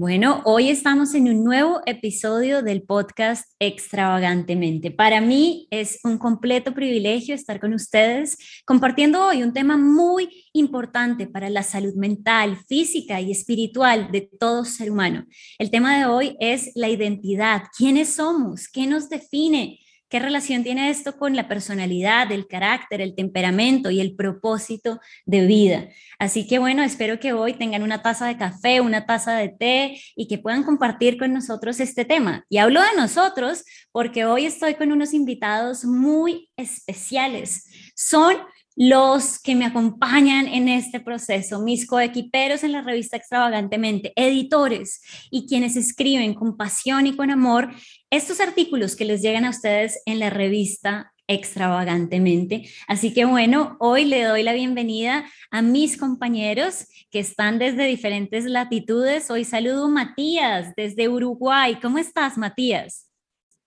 Bueno, hoy estamos en un nuevo episodio del podcast Extravagantemente. Para mí es un completo privilegio estar con ustedes compartiendo hoy un tema muy importante para la salud mental, física y espiritual de todo ser humano. El tema de hoy es la identidad. ¿Quiénes somos? ¿Qué nos define? ¿Qué relación tiene esto con la personalidad, el carácter, el temperamento y el propósito de vida? Así que bueno, espero que hoy tengan una taza de café, una taza de té y que puedan compartir con nosotros este tema. Y hablo de nosotros porque hoy estoy con unos invitados muy especiales. Son los que me acompañan en este proceso, mis coequiperos en la revista Extravagantemente, editores y quienes escriben con pasión y con amor estos artículos que les llegan a ustedes en la revista extravagantemente. Así que bueno, hoy le doy la bienvenida a mis compañeros que están desde diferentes latitudes. Hoy saludo a Matías desde Uruguay. ¿Cómo estás, Matías?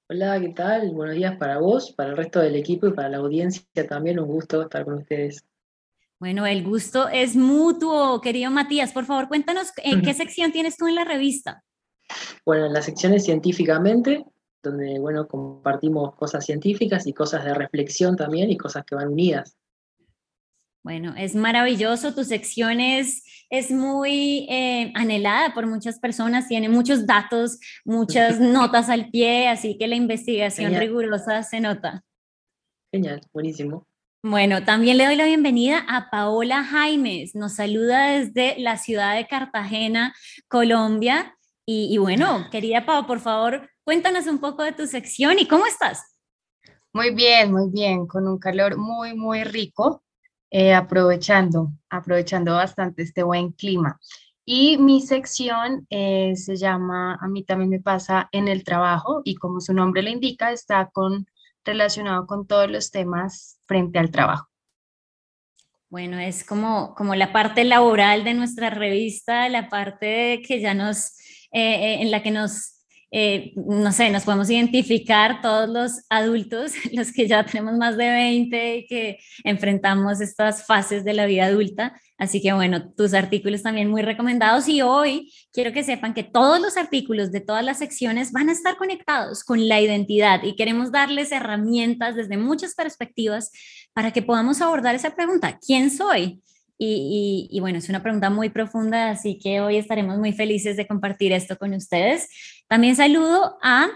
Hola, ¿qué tal? Buenos días para vos, para el resto del equipo y para la audiencia también. Un gusto estar con ustedes. Bueno, el gusto es mutuo, querido Matías. Por favor, cuéntanos en qué sección tienes tú en la revista. Bueno, en la sección es científicamente, donde bueno, compartimos cosas científicas y cosas de reflexión también y cosas que van unidas. Bueno, es maravilloso, tu sección es, muy eh, anhelada por muchas personas, tiene muchos datos, muchas notas al pie, así que la investigación rigurosa se nota. Genial, buenísimo. Bueno, también le doy la bienvenida a Paola Jaimes, nos saluda desde la ciudad de Cartagena, Colombia. Y, y bueno, querida Pau, por favor, cuéntanos un poco de tu sección y cómo estás. Muy bien, muy bien, con un calor muy, muy rico. Eh, aprovechando, aprovechando bastante este buen clima. Y mi sección eh, se llama, a mí también me pasa en el trabajo y como su nombre lo indica, está con, relacionado con todos los temas frente al trabajo. Bueno, es como, como la parte laboral de nuestra revista, la parte que ya nos, eh, en la que nos eh, no sé, nos podemos identificar todos los adultos, los que ya tenemos más de 20 y que enfrentamos estas fases de la vida adulta. Así que bueno, tus artículos también muy recomendados y hoy quiero que sepan que todos los artículos de todas las secciones van a estar conectados con la identidad y queremos darles herramientas desde muchas perspectivas para que podamos abordar esa pregunta, ¿quién soy? Y, bueno, es una pregunta muy profunda, así que hoy estaremos muy felices de compartir esto con ustedes. También saludo a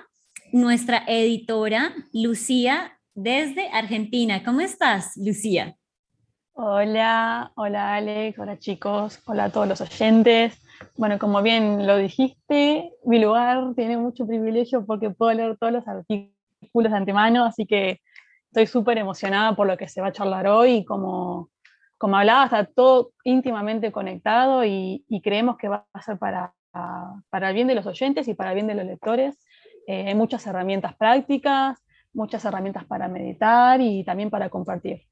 nuestra editora Lucía desde Argentina. ¿Cómo estás, Lucía? Hola, hola Alex, hola chicos, hola a todos los oyentes. Bueno, como bien lo dijiste, mi lugar tiene mucho privilegio porque puedo leer todos los artículos de antemano, así que estoy súper emocionada por lo que se va a charlar hoy y como como hablaba, está todo íntimamente conectado y, creemos que va a ser para, para, el bien de los oyentes y para el bien de los lectores. Eh, hay muchas herramientas prácticas, muchas herramientas para meditar y también para compartir.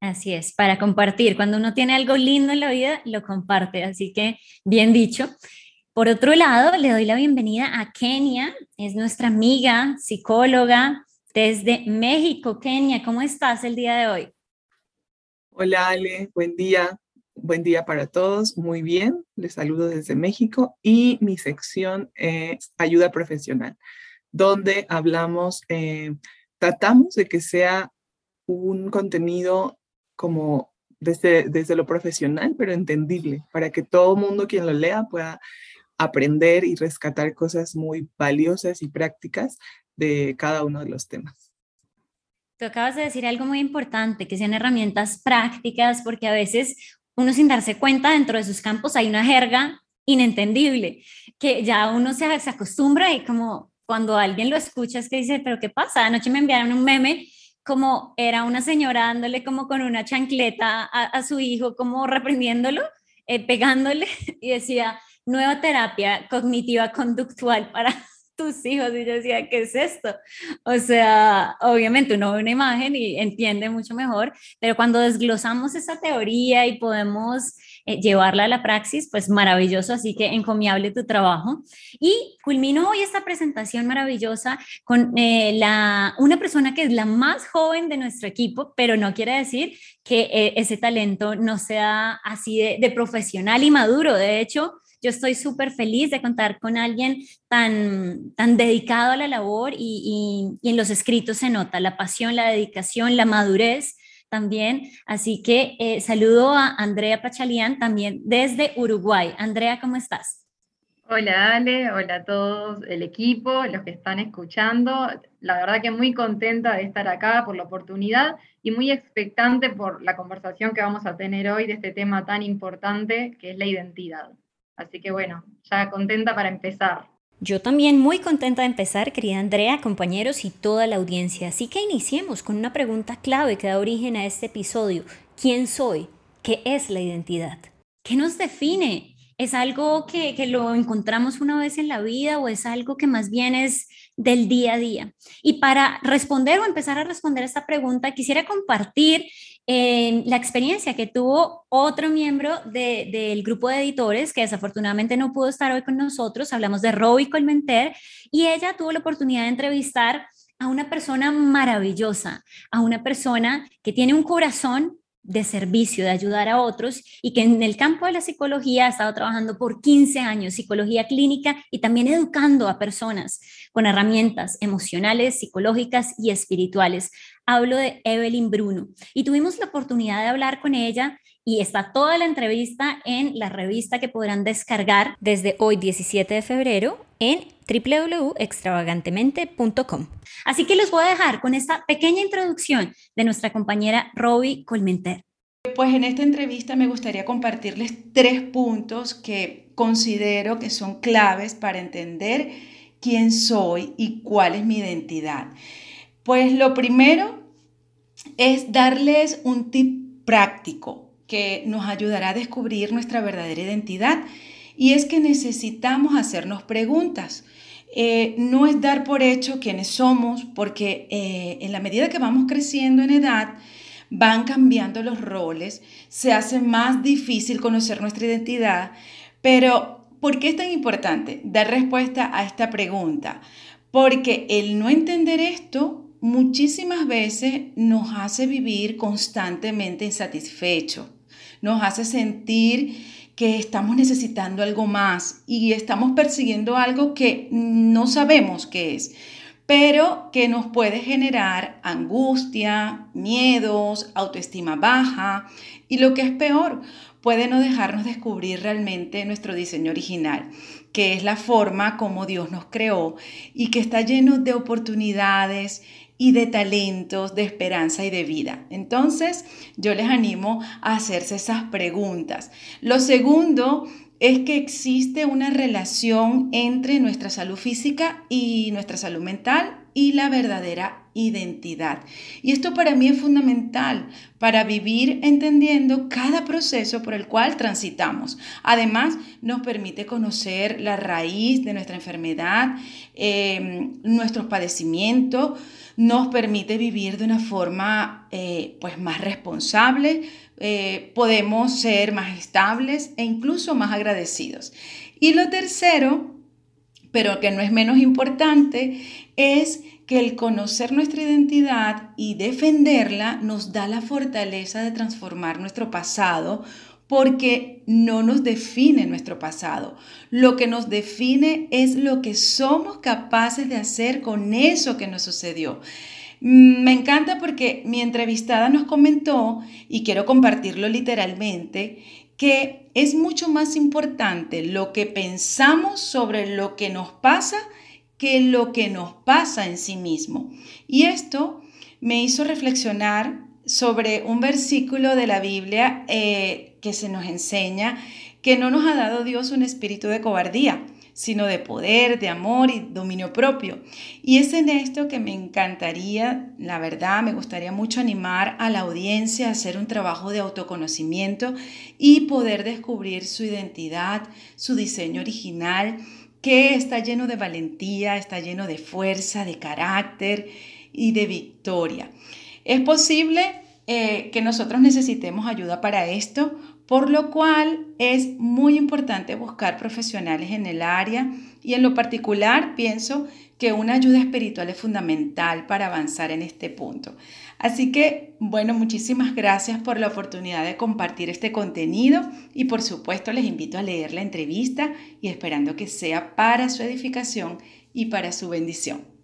Así es, para compartir. Cuando uno tiene algo lindo en la vida, lo comparte. Así que, bien dicho. Por otro lado, le doy la bienvenida a Kenia, es nuestra amiga, psicóloga desde México. Kenia, ¿cómo estás el día de hoy? Hola Ale, buen día. Buen día para todos. Muy bien, les saludo desde México y mi sección es ayuda profesional, donde hablamos, eh, tratamos de que sea un contenido como desde, desde lo profesional, pero entendible, para que todo mundo quien lo lea pueda aprender y rescatar cosas muy valiosas y prácticas de cada uno de los temas. Tú acabas de decir algo muy importante, que sean herramientas prácticas, porque a veces uno sin darse cuenta dentro de sus campos hay una jerga inentendible, que ya uno se, se acostumbra y como cuando alguien lo escucha es que dice, pero ¿qué pasa? Anoche me enviaron un meme como era una señora dándole como con una chancleta a, su hijo, como reprendiéndolo, eh, pegándole y decía, nueva terapia cognitiva conductual para tus hijos y yo decía, ¿qué es esto? O sea, obviamente uno ve una imagen y entiende mucho mejor, pero cuando desglosamos esa teoría y podemos eh, llevarla a la praxis, pues maravilloso, así que encomiable tu trabajo. Y culmino hoy esta presentación maravillosa con eh, la, una persona que es la más joven de nuestro equipo, pero no quiere decir que eh, ese talento no sea así de, de profesional y maduro. De hecho, yo estoy súper feliz de contar con alguien tan, tan dedicado a la labor y, en los escritos se nota la pasión, la dedicación, la madurez también. Así que eh, saludo a Andrea Pachalian también desde Uruguay. Andrea, ¿cómo estás? Hola Ale, hola a todos el equipo, los que están escuchando. La verdad que muy contenta de estar acá por la oportunidad y muy expectante por la conversación que vamos a tener hoy de este tema tan importante que es la identidad. Así que bueno, ya contenta para empezar. Yo también muy contenta de empezar, querida Andrea, compañeros y toda la audiencia. Así que iniciemos con una pregunta clave que da origen a este episodio. ¿Quién soy? ¿Qué es la identidad? ¿Qué nos define? ¿Es algo que, que, lo encontramos una vez en la vida o es algo que más bien es del día a día? Y para responder o empezar a responder esta pregunta, quisiera compartir la experiencia que tuvo otro miembro del grupo de editores, que desafortunadamente no pudo estar hoy con nosotros, hablamos de Roby Colmenter, y ella tuvo la oportunidad de entrevistar a una persona maravillosa, a una persona que tiene un corazón de servicio, de ayudar a otros y que en el campo de la psicología ha estado trabajando por 15 años, psicología clínica y también educando a personas con herramientas emocionales, psicológicas y espirituales. Hablo de Evelyn Bruno y tuvimos la oportunidad de hablar con ella y está toda la entrevista en la revista que podrán descargar desde hoy 17 de febrero en www.extravagantemente.com. Así que los voy a dejar con esta pequeña introducción de nuestra compañera Roby Colmenter. Pues en esta entrevista me gustaría compartirles tres puntos que considero que son claves para entender quién soy y cuál es mi identidad. Pues lo primero es darles un tip práctico que nos ayudará a descubrir nuestra verdadera identidad y es que necesitamos hacernos preguntas. Eh, no es dar por hecho quiénes somos, porque eh, en la medida que vamos creciendo en edad, van cambiando los roles, se hace más difícil conocer nuestra identidad, pero ¿por qué es tan importante dar respuesta a esta pregunta? Porque el no entender esto muchísimas veces nos hace vivir constantemente insatisfechos, nos hace sentir que estamos necesitando algo más y estamos persiguiendo algo que no sabemos qué es, pero que nos puede generar angustia, miedos, autoestima baja y lo que es peor, puede no dejarnos descubrir realmente nuestro diseño original, que es la forma como Dios nos creó y que está lleno de oportunidades y de talentos, de esperanza y de vida. Entonces, yo les animo a hacerse esas preguntas. Lo segundo es que existe una relación entre nuestra salud física y nuestra salud mental y la verdadera identidad. Y esto para mí es fundamental para vivir entendiendo cada proceso por el cual transitamos. Además, nos permite conocer la raíz de nuestra enfermedad, eh, nuestros padecimientos, nos permite vivir de una forma eh, pues más responsable, eh, podemos ser más estables e incluso más agradecidos. Y lo tercero, pero que no es menos importante, es que el conocer nuestra identidad y defenderla nos da la fortaleza de transformar nuestro pasado porque no nos define nuestro pasado. Lo que nos define es lo que somos capaces de hacer con eso que nos sucedió. Mm, me encanta porque mi entrevistada nos comentó, y quiero compartirlo literalmente, que es mucho más importante lo que pensamos sobre lo que nos pasa que lo que nos pasa en sí mismo. Y esto me hizo reflexionar sobre un versículo de la Biblia eh, que se nos enseña que no nos ha dado Dios un espíritu de cobardía, sino de poder, de amor y dominio propio. Y es en esto que me encantaría, la verdad, me gustaría mucho animar a la audiencia a hacer un trabajo de autoconocimiento y poder descubrir su identidad, su diseño original, que está lleno de valentía, está lleno de fuerza, de carácter y de victoria. Es posible eh, que nosotros necesitemos ayuda para esto, por lo cual es muy importante buscar profesionales en el área y en lo particular pienso que una ayuda espiritual es fundamental para avanzar en este punto. Así que, bueno, muchísimas gracias por la oportunidad de compartir este contenido y por supuesto les invito a leer la entrevista y esperando que sea para su edificación y para su bendición.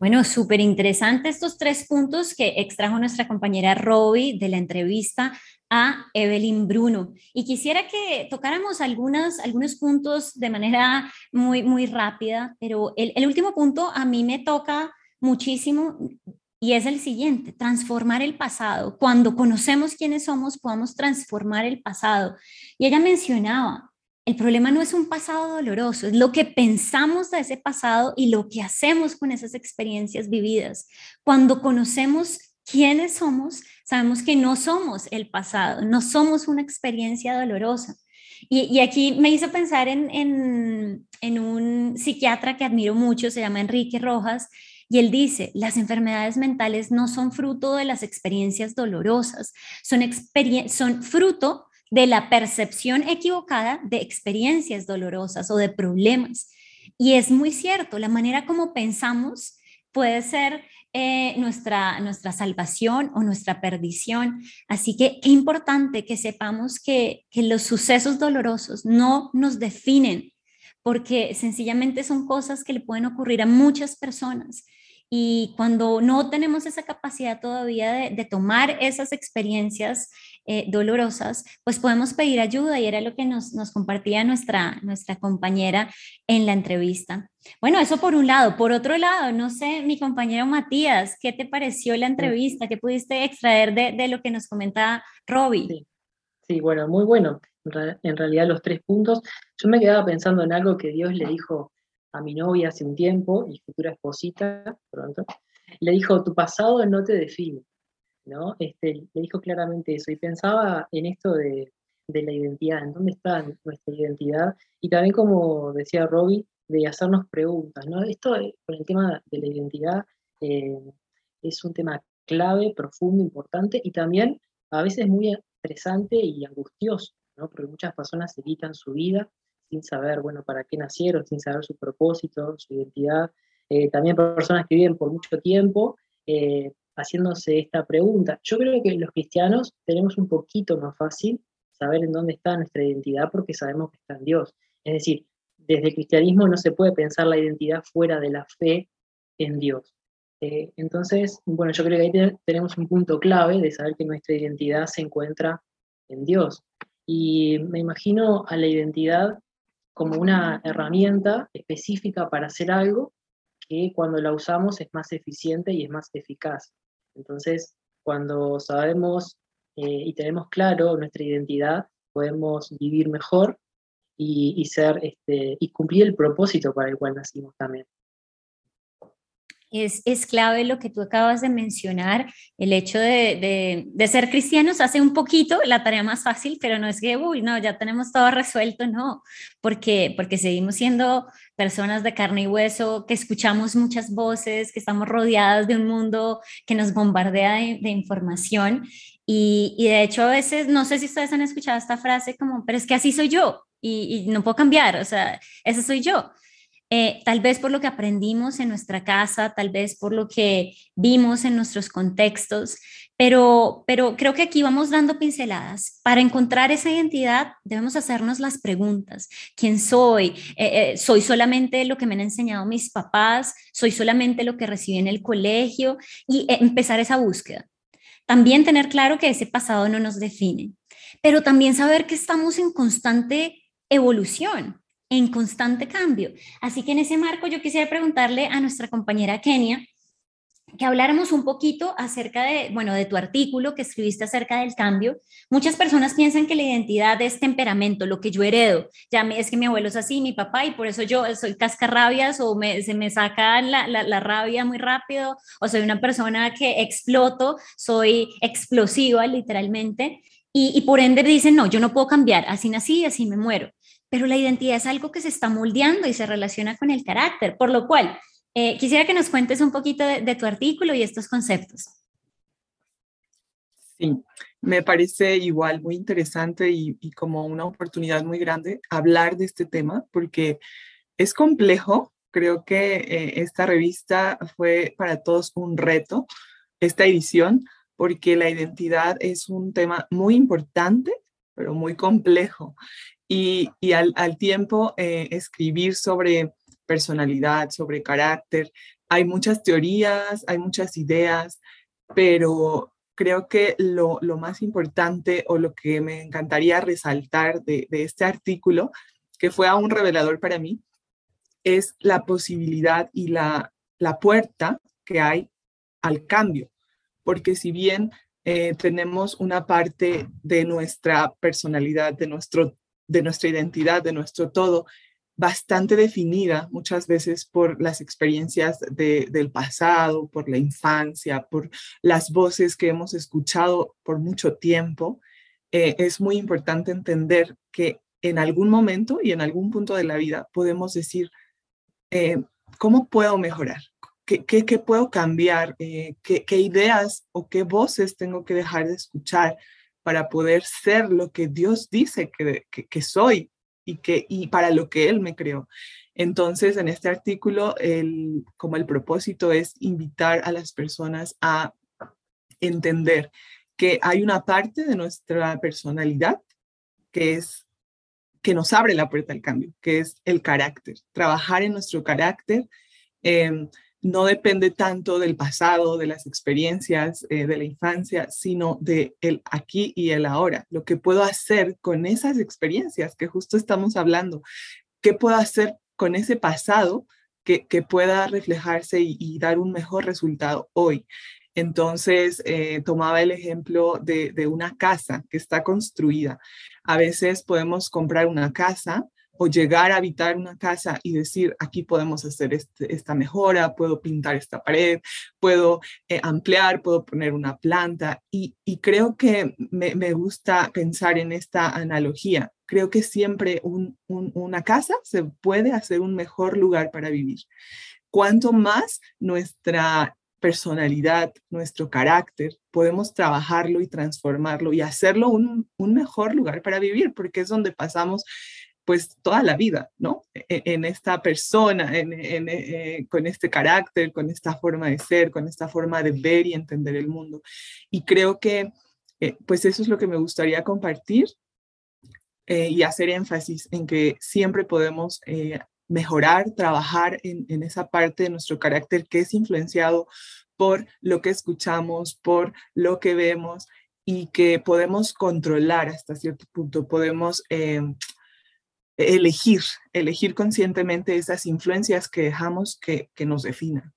Bueno, súper interesante estos tres puntos que extrajo nuestra compañera Robbie de la entrevista a Evelyn Bruno. Y quisiera que tocáramos algunos, algunos puntos de manera muy, muy rápida, pero el, el último punto a mí me toca muchísimo y es el siguiente, transformar el pasado. Cuando conocemos quiénes somos, podamos transformar el pasado. Y ella mencionaba, el problema no es un pasado doloroso, es lo que pensamos de ese pasado y lo que hacemos con esas experiencias vividas. Cuando conocemos quiénes somos, sabemos que no somos el pasado, no somos una experiencia dolorosa. Y, aquí me hizo pensar en, en un psiquiatra que admiro mucho, se llama Enrique Rojas, y él dice, las enfermedades mentales no son fruto de las experiencias dolorosas, son, son fruto de la percepción equivocada de experiencias dolorosas o de problemas. Y es muy cierto, la manera como pensamos puede ser eh, nuestra, nuestra salvación o nuestra perdición. Así que qué importante que sepamos que, que los sucesos dolorosos no nos definen, porque sencillamente son cosas que le pueden ocurrir a muchas personas y cuando no tenemos esa capacidad todavía de, tomar esas experiencias eh, dolorosas, pues podemos pedir ayuda y era lo que nos, nos, compartía nuestra, nuestra compañera en la entrevista. Bueno, eso por un lado. Por otro lado, no sé, mi compañero Matías, ¿qué te pareció la entrevista? ¿Qué pudiste extraer de, de lo que nos comenta Robbie? Sí. sí, bueno, muy bueno. En realidad los tres puntos. Yo me quedaba pensando en algo que Dios le dijo a mi novia hace un tiempo y futura esposita pronto, le dijo, tu pasado no te define, ¿no? Este, le dijo claramente eso y pensaba en esto de, la identidad, en dónde está nuestra identidad y también como decía Robbie, de hacernos preguntas, ¿no? Esto eh, con el tema de la identidad eh, es un tema clave, profundo, importante y también a veces muy estresante y angustioso, ¿no? Porque muchas personas se quitan su vida sin saber, bueno, para qué nacieron, sin saber su propósito, su identidad. Eh, también personas que viven por mucho tiempo haciéndose esta pregunta. Yo creo que los cristianos tenemos un poquito más fácil saber en dónde está nuestra identidad porque sabemos que está en Dios. Es decir, desde el cristianismo no se puede pensar la identidad fuera de la fe en Dios. Eh, entonces, bueno, yo creo que ahí tenemos un punto clave de saber que nuestra identidad se encuentra en Dios. Y me imagino a la identidad como una herramienta específica para hacer algo que cuando la usamos es más eficiente y es más eficaz. Entonces, cuando sabemos eh, y tenemos claro nuestra identidad, podemos vivir mejor y, ser este, y cumplir el propósito para el cual nacimos también. Es, es, clave lo que tú acabas de mencionar, el hecho de, de, ser cristianos hace un poquito la tarea más fácil, pero no es que, uy, no, ya tenemos todo resuelto, no, porque, porque seguimos siendo personas de carne y hueso, que escuchamos muchas voces, que estamos rodeadas de un mundo que nos bombardea de, de información. Y, y, de hecho a veces, no sé si ustedes han escuchado esta frase como, pero es que así soy yo y, y no puedo cambiar, o sea, ese soy yo. Eh, tal vez por lo que aprendimos en nuestra casa, tal vez por lo que vimos en nuestros contextos, pero, pero creo que aquí vamos dando pinceladas. Para encontrar esa identidad debemos hacernos las preguntas. ¿Quién soy? Eh, eh, ¿Soy solamente lo que me han enseñado mis papás? ¿Soy solamente lo que recibí en el colegio? Y empezar esa búsqueda. También tener claro que ese pasado no nos define, pero también saber que estamos en constante evolución en constante cambio. Así que en ese marco yo quisiera preguntarle a nuestra compañera Kenia, que habláramos un poquito acerca de, bueno, de tu artículo que escribiste acerca del cambio. Muchas personas piensan que la identidad es temperamento, lo que yo heredo. Ya es que mi abuelo es así, mi papá, y por eso yo soy cascarrabias o se me saca la, la, rabia muy rápido, o soy una persona que exploto, soy explosiva literalmente. Y, y por ende dicen, no, yo no puedo cambiar, así nací, así me muero. Pero la identidad es algo que se está moldeando y se relaciona con el carácter, por lo cual eh, quisiera que nos cuentes un poquito de, tu artículo y estos conceptos. Sí, me parece igual muy interesante y, como una oportunidad muy grande hablar de este tema porque es complejo. Creo que eh, esta revista fue para todos un reto, esta edición, porque la identidad es un tema muy importante, pero muy complejo. Y, al, tiempo eh, escribir sobre personalidad, sobre carácter. Hay muchas teorías, hay muchas ideas, pero creo que lo, más importante o lo que me encantaría resaltar de, este artículo, que fue aún revelador para mí, es la posibilidad y la, puerta que hay al cambio. Porque si bien eh, tenemos una parte de nuestra personalidad, de, nuestro, de nuestra identidad, de nuestro todo, bastante definida muchas veces por las experiencias del pasado, por la infancia, por las voces que hemos escuchado por mucho tiempo, eh, es muy importante entender que en algún momento y en algún punto de la vida podemos decir, eh, ¿cómo puedo mejorar? ¿Qué, qué, puedo cambiar? Eh, ¿qué, ¿qué, ideas o qué voces tengo que dejar de escuchar para poder ser lo que Dios dice que, que soy y, que, y para lo que Él me creó. Entonces, en este artículo, el, como el propósito es invitar a las personas a entender que hay una parte de nuestra personalidad que es que nos abre la puerta al cambio, que es el carácter, trabajar en nuestro carácter. Eh, no depende tanto del pasado, de las experiencias eh, de la infancia, sino de el aquí y el ahora. Lo que puedo hacer con esas experiencias que justo estamos hablando. ¿Qué puedo hacer con ese pasado que, pueda reflejarse y, dar un mejor resultado hoy? Entonces, eh, tomaba el ejemplo de, de una casa que está construida. A veces podemos comprar una casa o llegar a habitar una casa y decir, aquí podemos hacer este, esta mejora, puedo pintar esta pared, puedo eh, ampliar, puedo poner una planta. Y, creo que me, gusta pensar en esta analogía. Creo que siempre una casa se puede hacer un mejor lugar para vivir. Cuanto más nuestra personalidad, nuestro carácter, podemos trabajarlo y transformarlo y hacerlo un, un, mejor lugar para vivir, porque es donde pasamos pues toda la vida, ¿no? E, e, en, esta persona, en, eh, con este carácter, con esta forma de ser, con esta forma de ver y entender el mundo. Y creo que, eh, pues eso es lo que me gustaría compartir eh, y hacer énfasis en que siempre podemos mejorar, trabajar en, en esa parte de nuestro carácter que es influenciado por lo que escuchamos, por lo que vemos y que podemos controlar hasta cierto punto, podemos elegir, elegir conscientemente esas influencias que dejamos que, nos definan.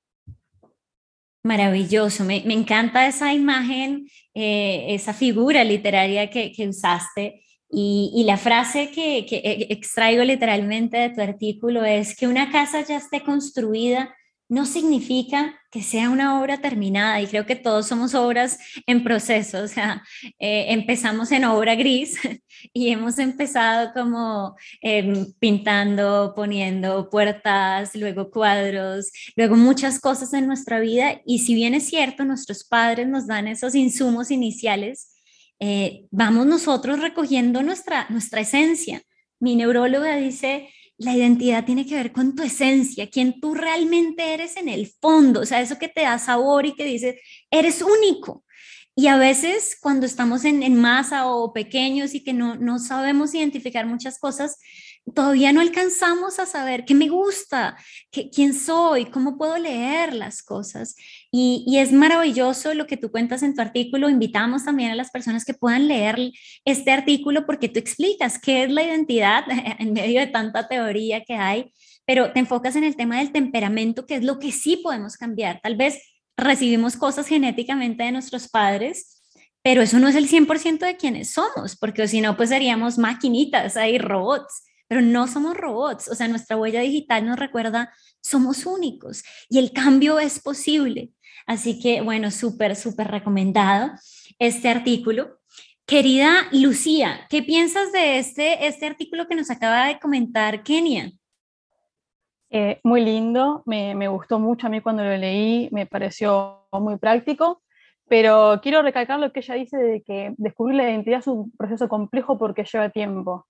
Maravilloso, me, encanta esa imagen, eh, esa figura literaria que, usaste y, la frase que, que extraigo literalmente de tu artículo es que una casa ya esté construida no significa que sea una obra terminada y creo que todos somos obras en proceso, o sea, eh, empezamos en obra gris y hemos empezado como em, pintando, poniendo puertas, luego cuadros, luego muchas cosas en nuestra vida y si bien es cierto, nuestros padres nos dan esos insumos iniciales, eh, vamos nosotros recogiendo nuestra, nuestra esencia. Mi neuróloga dice, la identidad tiene que ver con tu esencia, quién tú realmente eres en el fondo, o sea, eso que te da sabor y que dices, eres único. Y a veces cuando estamos en, en masa o pequeños y que no, no sabemos identificar muchas cosas, todavía no alcanzamos a saber qué me gusta, qué, quién soy, cómo puedo leer las cosas. Y, es maravilloso lo que tú cuentas en tu artículo. Invitamos también a las personas que puedan leer este artículo porque tú explicas qué es la identidad en medio de tanta teoría que hay, pero te enfocas en el tema del temperamento, que es lo que sí podemos cambiar. Tal vez recibimos cosas genéticamente de nuestros padres, pero eso no es el 100% de quienes somos, porque si no, pues seríamos maquinitas, ahí robots, pero no somos robots, o sea, nuestra huella digital nos recuerda, somos únicos y el cambio es posible. Así que, bueno, súper, súper recomendado este artículo. Querida Lucía, ¿qué piensas de este, este artículo que nos acaba de comentar Kenia? Eh, muy lindo, me, me, gustó mucho a mí cuando lo leí, me pareció muy práctico, pero quiero recalcar lo que ella dice de que descubrir la identidad es un proceso complejo porque lleva tiempo.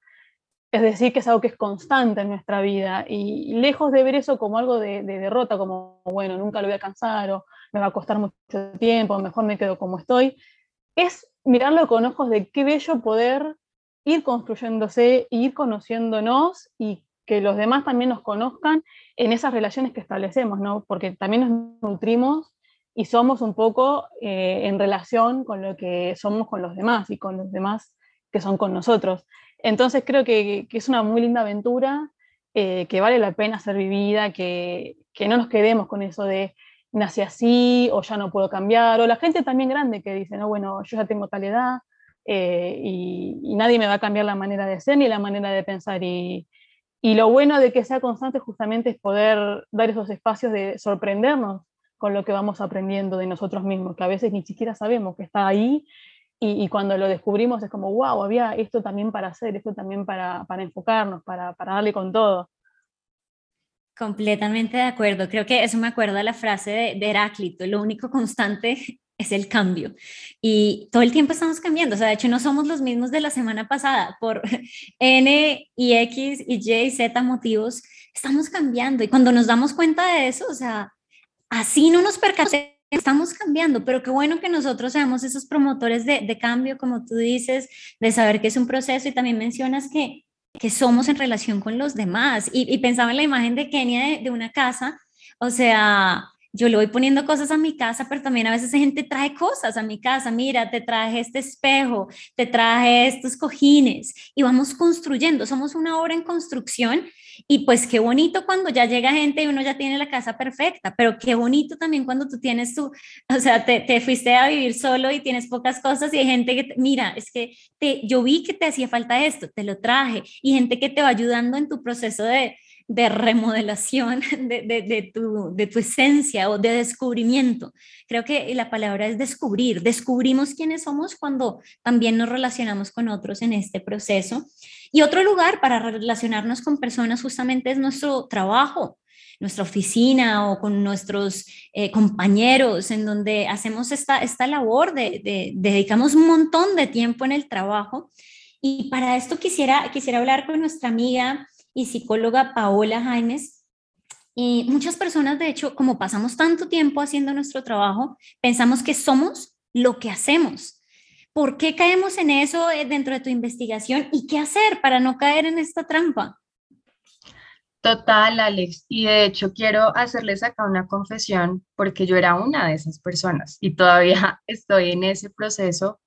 Es decir, que es algo que es constante en nuestra vida y lejos de ver eso como algo de, de derrota, como, bueno, nunca lo voy a alcanzar o me va a costar mucho tiempo, mejor me quedo como estoy, es mirarlo con ojos de qué bello poder ir construyéndose, ir conociéndonos y que los demás también nos conozcan en esas relaciones que establecemos, ¿no? Porque también nos nutrimos y somos un poco eh, en relación con lo que somos con los demás y con los demás que son con nosotros. Entonces creo que, es una muy linda aventura, eh, que vale la pena ser vivida, que, que no nos quedemos con eso de nací así o ya no puedo cambiar, o la gente también grande que dice, no, bueno, yo ya tengo tal edad eh, y, nadie me va a cambiar la manera de ser ni la manera de pensar. Y, y lo bueno de que sea constante justamente es poder dar esos espacios de sorprendernos con lo que vamos aprendiendo de nosotros mismos, que a veces ni siquiera sabemos que está ahí y, cuando lo descubrimos es como, wow, había esto también para hacer, esto también para, para enfocarnos, para, para darle con todo. Completamente de acuerdo. Creo que eso me acuerda la frase de, Heráclito, lo único constante es el cambio. Y todo el tiempo estamos cambiando. O sea, de hecho, no somos los mismos de la semana pasada. Por N y X y Y y Z motivos, estamos cambiando. Y cuando nos damos cuenta de eso, o sea, así no nos percatemos, estamos cambiando. Pero qué bueno que nosotros seamos esos promotores de, de cambio, como tú dices, de saber que es un proceso. Y también mencionas que que somos en relación con los demás. Y, pensaba en la imagen de Kenia de, una casa, o sea, yo le voy poniendo cosas a mi casa, pero también a veces gente trae cosas a mi casa. Mira, te traje este espejo, te traje estos cojines y vamos construyendo. Somos una obra en construcción y pues qué bonito cuando ya llega gente y uno ya tiene la casa perfecta, pero qué bonito también cuando tú tienes tu, o sea, te, te fuiste a vivir solo y tienes pocas cosas y hay gente que, mira, es que te, yo vi que te hacía falta esto, te lo traje y gente que te va ayudando en tu proceso de, de remodelación de, de, tu, de tu esencia o de descubrimiento. Creo que la palabra es descubrir. Descubrimos quiénes somos cuando también nos relacionamos con otros en este proceso. Y otro lugar para relacionarnos con personas justamente es nuestro trabajo, nuestra oficina o con nuestros eh, compañeros, en donde hacemos esta, esta labor de, de, dedicamos un montón de tiempo en el trabajo. Y para esto quisiera, quisiera hablar con nuestra amiga y psicóloga Paola Jaimes. Y muchas personas, de hecho, como pasamos tanto tiempo haciendo nuestro trabajo, pensamos que somos lo que hacemos. ¿Por qué caemos en eso eh, dentro de tu investigación y qué hacer para no caer en esta trampa? Total, Alex. Y de hecho quiero hacerles acá una confesión porque yo era una de esas personas y todavía estoy en ese proceso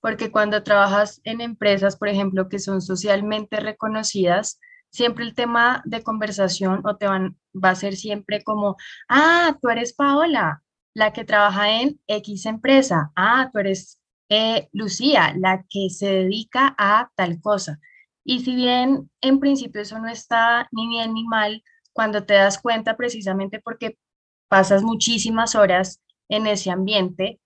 porque cuando trabajas en empresas, por ejemplo, que son socialmente reconocidas, siempre el tema de conversación o te van, va a ser siempre como, ah, tú eres Paola, la que trabaja en X empresa, ah, tú eres eh, Lucía, la que se dedica a tal cosa. Y si bien en principio eso no está ni bien ni mal, cuando te das cuenta precisamente porque pasas muchísimas horas en ese ambiente,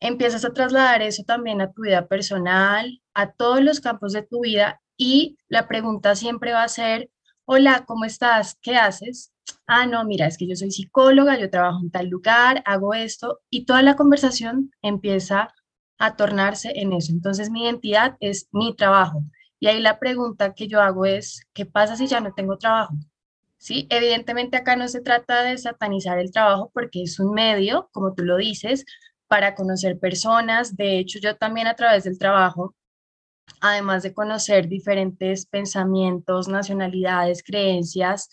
empiezas a trasladar eso también a tu vida personal, a todos los campos de tu vida y la pregunta siempre va a ser, hola, ¿cómo estás? ¿Qué haces? Ah, no, mira, es que yo soy psicóloga, yo trabajo en tal lugar, hago esto y toda la conversación empieza a tornarse en eso. Entonces mi identidad es mi trabajo. Y ahí la pregunta que yo hago es, ¿qué pasa si ya no tengo trabajo? Sí, evidentemente acá no se trata de satanizar el trabajo porque es un medio, como tú lo dices, para conocer personas. De hecho, yo también a través del trabajo además de conocer diferentes pensamientos, nacionalidades, creencias,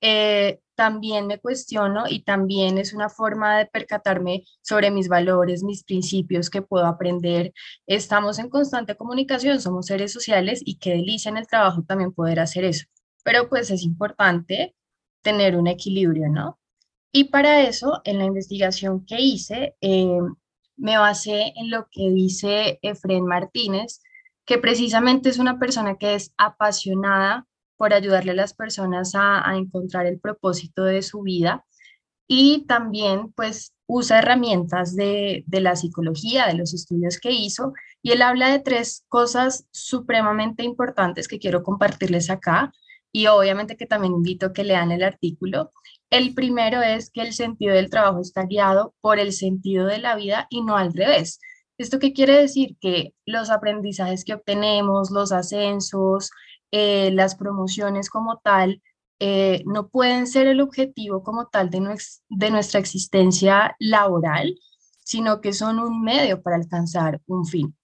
eh, también me cuestiono y también es una forma de percatarme sobre mis valores, mis principios que puedo aprender. Estamos en constante comunicación, somos seres sociales y qué delicia en el trabajo también poder hacer eso. Pero pues es importante tener un equilibrio, ¿no? Y para eso, en la investigación que hice, eh, me basé en lo que dice Efren Martínez, que precisamente es una persona que es apasionada por ayudarle a las personas a, encontrar el propósito de su vida y también pues usa herramientas de, de, la psicología, de los estudios que hizo, y él habla de tres cosas supremamente importantes que quiero compartirles acá, y obviamente que también invito a que lean el artículo. El primero es que el sentido del trabajo está guiado por el sentido de la vida y no al revés. ¿Esto qué quiere decir? Que los aprendizajes que obtenemos, los ascensos, eh, las promociones como tal, eh, no pueden ser el objetivo como tal de, de nuestra existencia laboral, sino que son un medio para alcanzar un fin.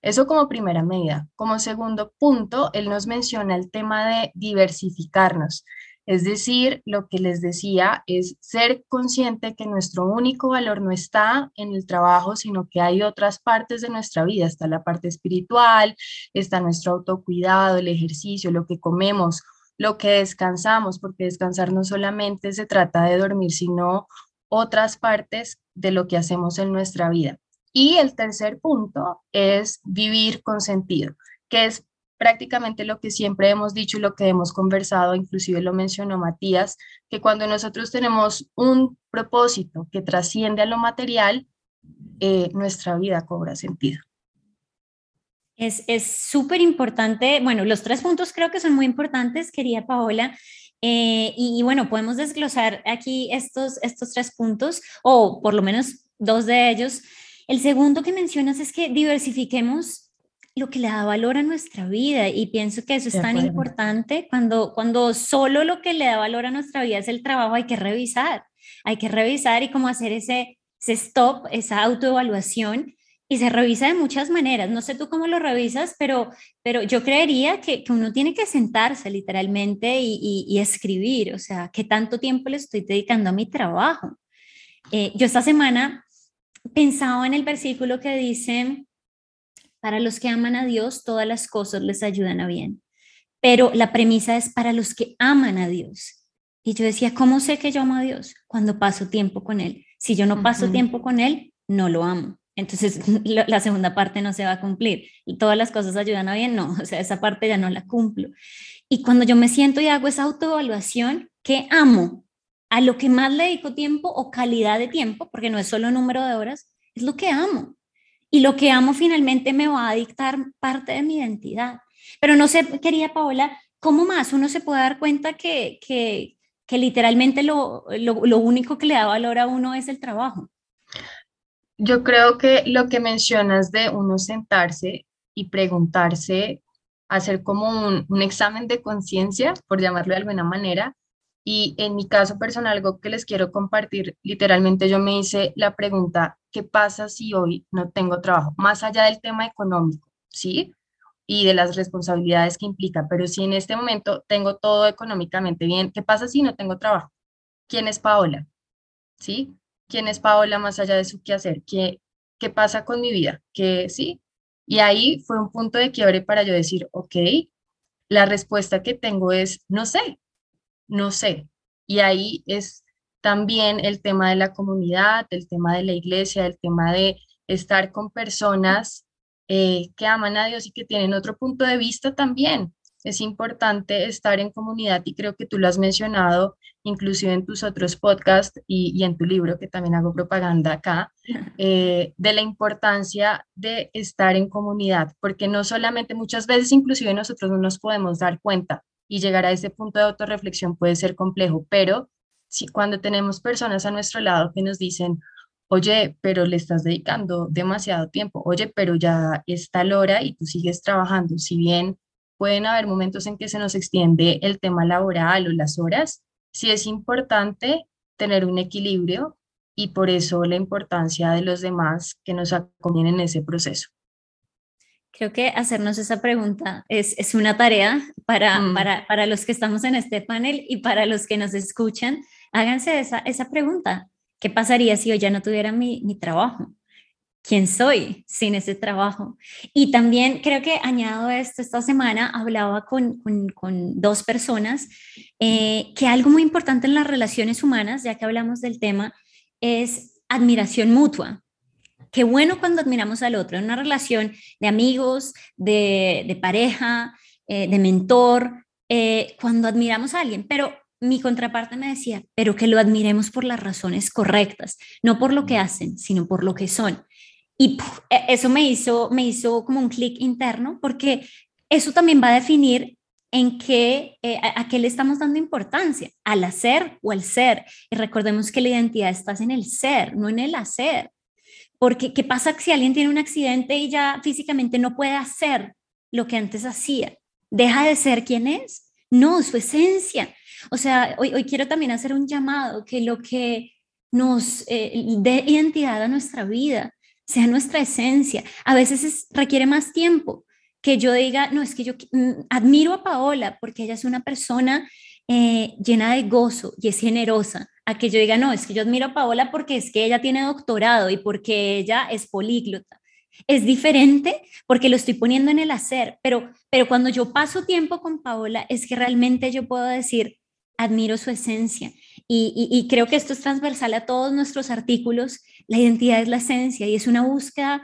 Eso como primera medida. Como segundo punto, él nos menciona el tema de diversificarnos. Es decir, lo que les decía es ser consciente que nuestro único valor no está en el trabajo, sino que hay otras partes de nuestra vida. Está la parte espiritual, está nuestro autocuidado, el ejercicio, lo que comemos, lo que descansamos, porque descansar no solamente se trata de dormir, sino otras partes de lo que hacemos en nuestra vida. Y el tercer punto es vivir con sentido, que es prácticamente lo que siempre hemos dicho y lo que hemos conversado, inclusive lo mencionó Matías, que cuando nosotros tenemos un propósito que trasciende a lo material, eh, nuestra vida cobra sentido. Es súper importante, bueno, los tres puntos creo que son muy importantes, quería Paola. Eh, y, bueno, podemos desglosar aquí estos, estos tres puntos, o por lo menos dos de ellos. El segundo que mencionas es que diversifiquemos lo que le da valor a nuestra vida y pienso que eso es tan importante cuando, cuando solo lo que le da valor a nuestra vida es el trabajo, hay que revisar, hay que revisar y cómo hacer ese, ese stop, esa autoevaluación y se revisa de muchas maneras. No sé tú cómo lo revisas, pero, pero yo creería que, que uno tiene que sentarse literalmente y, y, escribir, o sea, qué tanto tiempo le estoy dedicando a mi trabajo. Eh, yo esta semana pensaba en el versículo que dice, para los que aman a Dios, todas las cosas les ayudan a bien, pero la premisa es para los que aman a Dios. Y yo decía, ¿cómo sé que yo amo a Dios? Cuando paso tiempo con Él. Si yo no paso tiempo con Él, no lo amo. Entonces, la segunda parte no se va a cumplir. Y todas las cosas ayudan a bien, no, o sea, esa parte ya no la cumplo. Y cuando yo me siento y hago esa autoevaluación, ¿qué amo? A lo que más le dedico tiempo o calidad de tiempo, porque no es solo número de horas, es lo que amo. Y lo que amo finalmente me va a dictar parte de mi identidad. Pero no sé, querida Paola, ¿cómo más uno se puede dar cuenta que, que, literalmente lo, lo, lo único que le da valor a uno es el trabajo? Yo creo que lo que mencionas de uno sentarse y preguntarse, hacer como un examen de conciencia, por llamarlo de alguna manera, y en mi caso personal, algo que les quiero compartir, literalmente yo me hice la pregunta, ¿qué pasa si hoy no tengo trabajo? Más allá del tema económico, ¿sí? Y de las responsabilidades que implica, pero si en este momento tengo todo económicamente bien, ¿qué pasa si no tengo trabajo? ¿Quién es Paola? ¿Sí? quién es Paola más allá de su quehacer, qué, qué pasa con mi vida, ¿Qué, sí. Y ahí fue un punto de quiebre para yo decir, ok, la respuesta que tengo es, no sé, no sé. Y ahí es también el tema de la comunidad, el tema de la iglesia, el tema de estar con personas eh, que aman a Dios y que tienen otro punto de vista también es importante estar en comunidad y creo que tú lo has mencionado inclusive en tus otros podcasts y, en tu libro, que también hago propaganda acá, eh, de la importancia de estar en comunidad, porque no solamente muchas veces inclusive nosotros no nos podemos dar cuenta y llegar a ese punto de autorreflexión puede ser complejo, pero si cuando tenemos personas a nuestro lado que nos dicen, oye, pero le estás dedicando demasiado tiempo, oye, pero ya está la hora y tú sigues trabajando, si bien pueden haber momentos en que se nos extiende el tema laboral o las horas, sí es importante tener un equilibrio y por eso la importancia de los demás que nos acompañen en ese proceso. Creo que hacernos esa pregunta es, es una tarea para, mm. para, para, los que estamos en este panel y para los que nos escuchan. Háganse esa, esa pregunta. ¿Qué pasaría si yo ya no tuviera mi, mi trabajo? quién soy sin ese trabajo. Y también creo que añado esto, esta semana hablaba con, dos personas eh, que algo muy importante en las relaciones humanas, ya que hablamos del tema, es admiración mutua. Qué bueno cuando admiramos al otro en una relación de amigos, de, pareja, eh, de mentor, eh, cuando admiramos a alguien, pero mi contraparte me decía, pero que lo admiremos por las razones correctas, no por lo que hacen, sino por lo que son. Y e, eso me hizo, me hizo como un clic interno, porque eso también va a definir en qué, eh, a, qué le estamos dando importancia, al hacer o al ser. Y recordemos que la identidad está en el ser, no en el hacer. Porque, ¿qué pasa si alguien tiene un accidente y ya físicamente no puede hacer lo que antes hacía? ¿Deja de ser quien es? No, su esencia. O sea, hoy, hoy quiero también hacer un llamado que lo que nos eh, dé identidad a nuestra vida sea nuestra esencia. A veces requiere más tiempo que yo diga, no, es que yo mm, admiro a Paola porque ella es una persona eh, llena de gozo y es generosa, que yo diga, no, es que yo admiro a Paola porque es que ella tiene doctorado y porque ella es políglota. Es diferente porque lo estoy poniendo en el hacer, pero, pero cuando yo paso tiempo con Paola es que realmente yo puedo decir, admiro su esencia. Y, creo que esto es transversal a todos nuestros artículos. La identidad es la esencia y es una búsqueda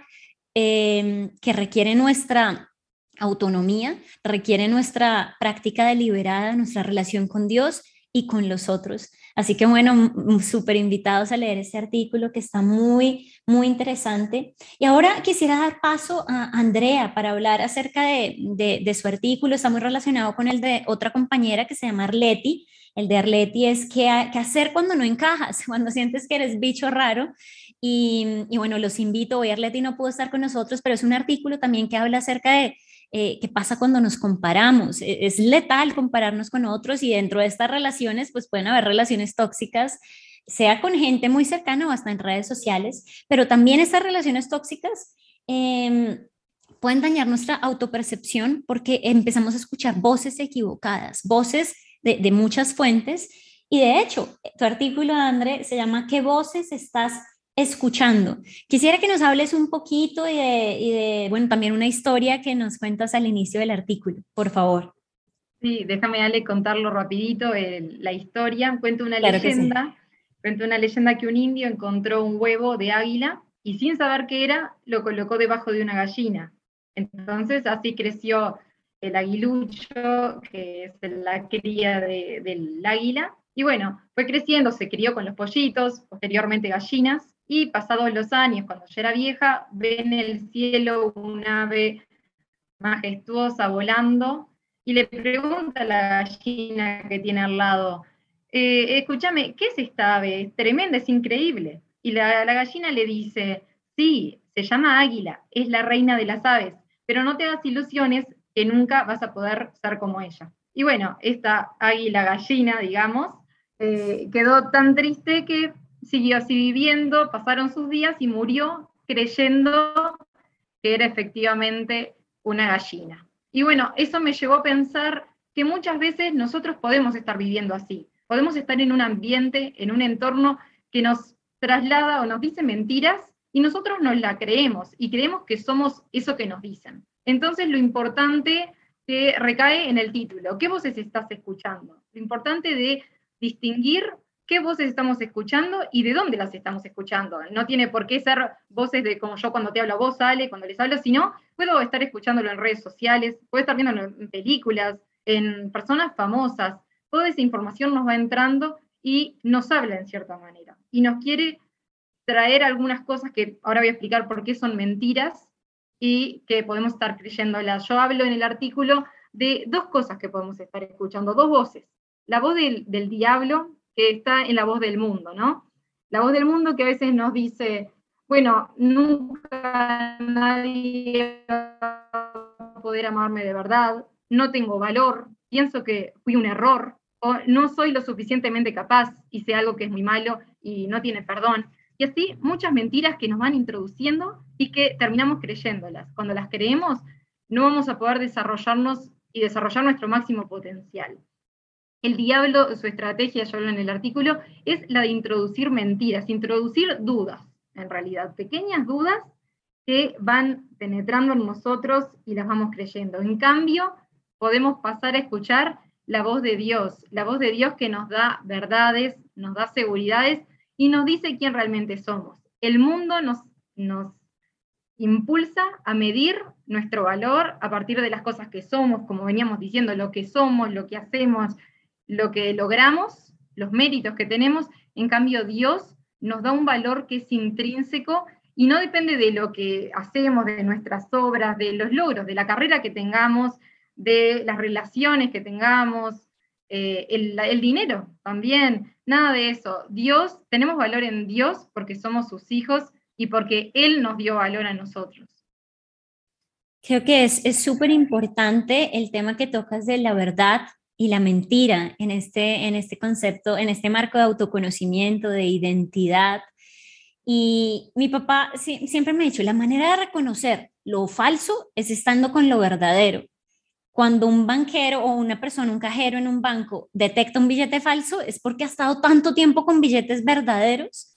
em, que requiere nuestra autonomía, requiere nuestra práctica deliberada, nuestra relación con Dios y con los otros. Así que bueno, súper invitados a leer este artículo que está muy, muy interesante. Y ahora quisiera dar paso a Andrea para hablar acerca de, de su artículo. Está muy relacionado con el de otra compañera que se llama Arleti. El de Arleti es qué, qué hacer cuando no encajas, cuando sientes que eres bicho raro. Y, y bueno, los invito. Hoy Arleti no pudo estar con nosotros, pero es un artículo también que habla acerca de eh, qué pasa cuando nos comparamos. E, es letal compararnos con otros y dentro de estas relaciones, pues pueden haber relaciones tóxicas, sea con gente muy cercana o hasta en redes sociales, pero también estas relaciones tóxicas em, pueden dañar nuestra autopercepción porque empezamos a escuchar voces equivocadas, voces de, muchas fuentes. Y de hecho, tu artículo, André, se llama ¿Qué voces estás escuchando. Quisiera que nos hables un poquito y de, bueno, también una historia que nos cuentas al inicio del artículo, por favor. Sí, déjame darle contarlo rapidito, la historia. Cuento una leyenda, cuento una leyenda que un indio encontró un huevo de águila y sin saber qué era, lo colocó debajo de una gallina. Entonces así creció el aguilucho, que es la cría del águila, y bueno, fue creciendo, se crió con los pollitos, posteriormente gallinas, y pasados los años, cuando ya era vieja, ve en el cielo un ave majestuosa volando y le pregunta a la gallina que tiene al lado, eh, escúchame, ¿qué es esta ave? Es tremenda, es increíble. Y la, gallina le dice, sí, se llama águila, es la reina de las aves, pero no te hagas ilusiones que nunca vas a poder ser como ella. Y bueno, esta águila gallina, digamos, eh, quedó tan triste que siguió así viviendo, pasaron sus días y murió creyendo que era efectivamente una gallina. Y bueno, eso me llevó a pensar que muchas veces nosotros podemos estar viviendo así, podemos estar en un ambiente, en un entorno que nos traslada o nos dice mentiras y nosotros nos la creemos y creemos que somos eso que nos dicen. Entonces lo importante que recae en el título, ¿qué voces estás escuchando? Lo importante de distinguir qué voces estamos escuchando y de dónde las estamos escuchando. No tiene por qué ser voces de como yo cuando te hablo a vos, Ale, cuando les hablo, sino puedo estar escuchándolo en redes sociales, puedo estar viéndolo en películas, en personas famosas. Toda esa información nos va entrando y nos habla en cierta manera. Y nos quiere traer algunas cosas que ahora voy a explicar por qué son mentiras y que podemos estar creyéndolas. Yo hablo en el artículo de dos cosas que podemos estar escuchando, dos voces. La voz del, del diablo, que está en la voz del mundo, ¿no? La voz del mundo que a veces nos dice, bueno, nunca nadie va a poder amarme de verdad, no tengo valor, pienso que fui un error, o no soy lo suficientemente capaz, hice algo que es muy malo y no tiene perdón. Y así muchas mentiras que nos van introduciendo y que terminamos creyéndolas. Cuando las creemos, no vamos a poder desarrollarnos y desarrollar nuestro máximo potencial. El diablo, su estrategia, yo hablo en el artículo, es la de introducir mentiras, introducir dudas, en realidad, pequeñas dudas que van penetrando en nosotros y las vamos creyendo. En cambio, podemos pasar a escuchar la voz de Dios, la voz de Dios que nos da verdades, nos da seguridades y nos dice quién realmente somos. El mundo nos, nos impulsa a medir nuestro valor a partir de las cosas que somos, como veníamos diciendo, lo que somos, lo que hacemos, lo que logramos, los méritos que tenemos. En cambio, Dios nos da un valor que es intrínseco y no depende de lo que hacemos, de nuestras obras, de los logros, de la carrera que tengamos, de las relaciones que tengamos, eh, el, dinero también, nada de eso. Dios, tenemos valor en Dios porque somos sus hijos y porque Él nos dio valor a nosotros. Creo que es súper importante el tema que tocas de la verdad y la mentira en este, en este concepto, en este marco de autoconocimiento, de identidad. Y mi papá siempre me ha dicho, la manera de reconocer lo falso es estando con lo verdadero. Cuando un banquero o una persona, un cajero en un banco detecta un billete falso, es porque ha estado tanto tiempo con billetes verdaderos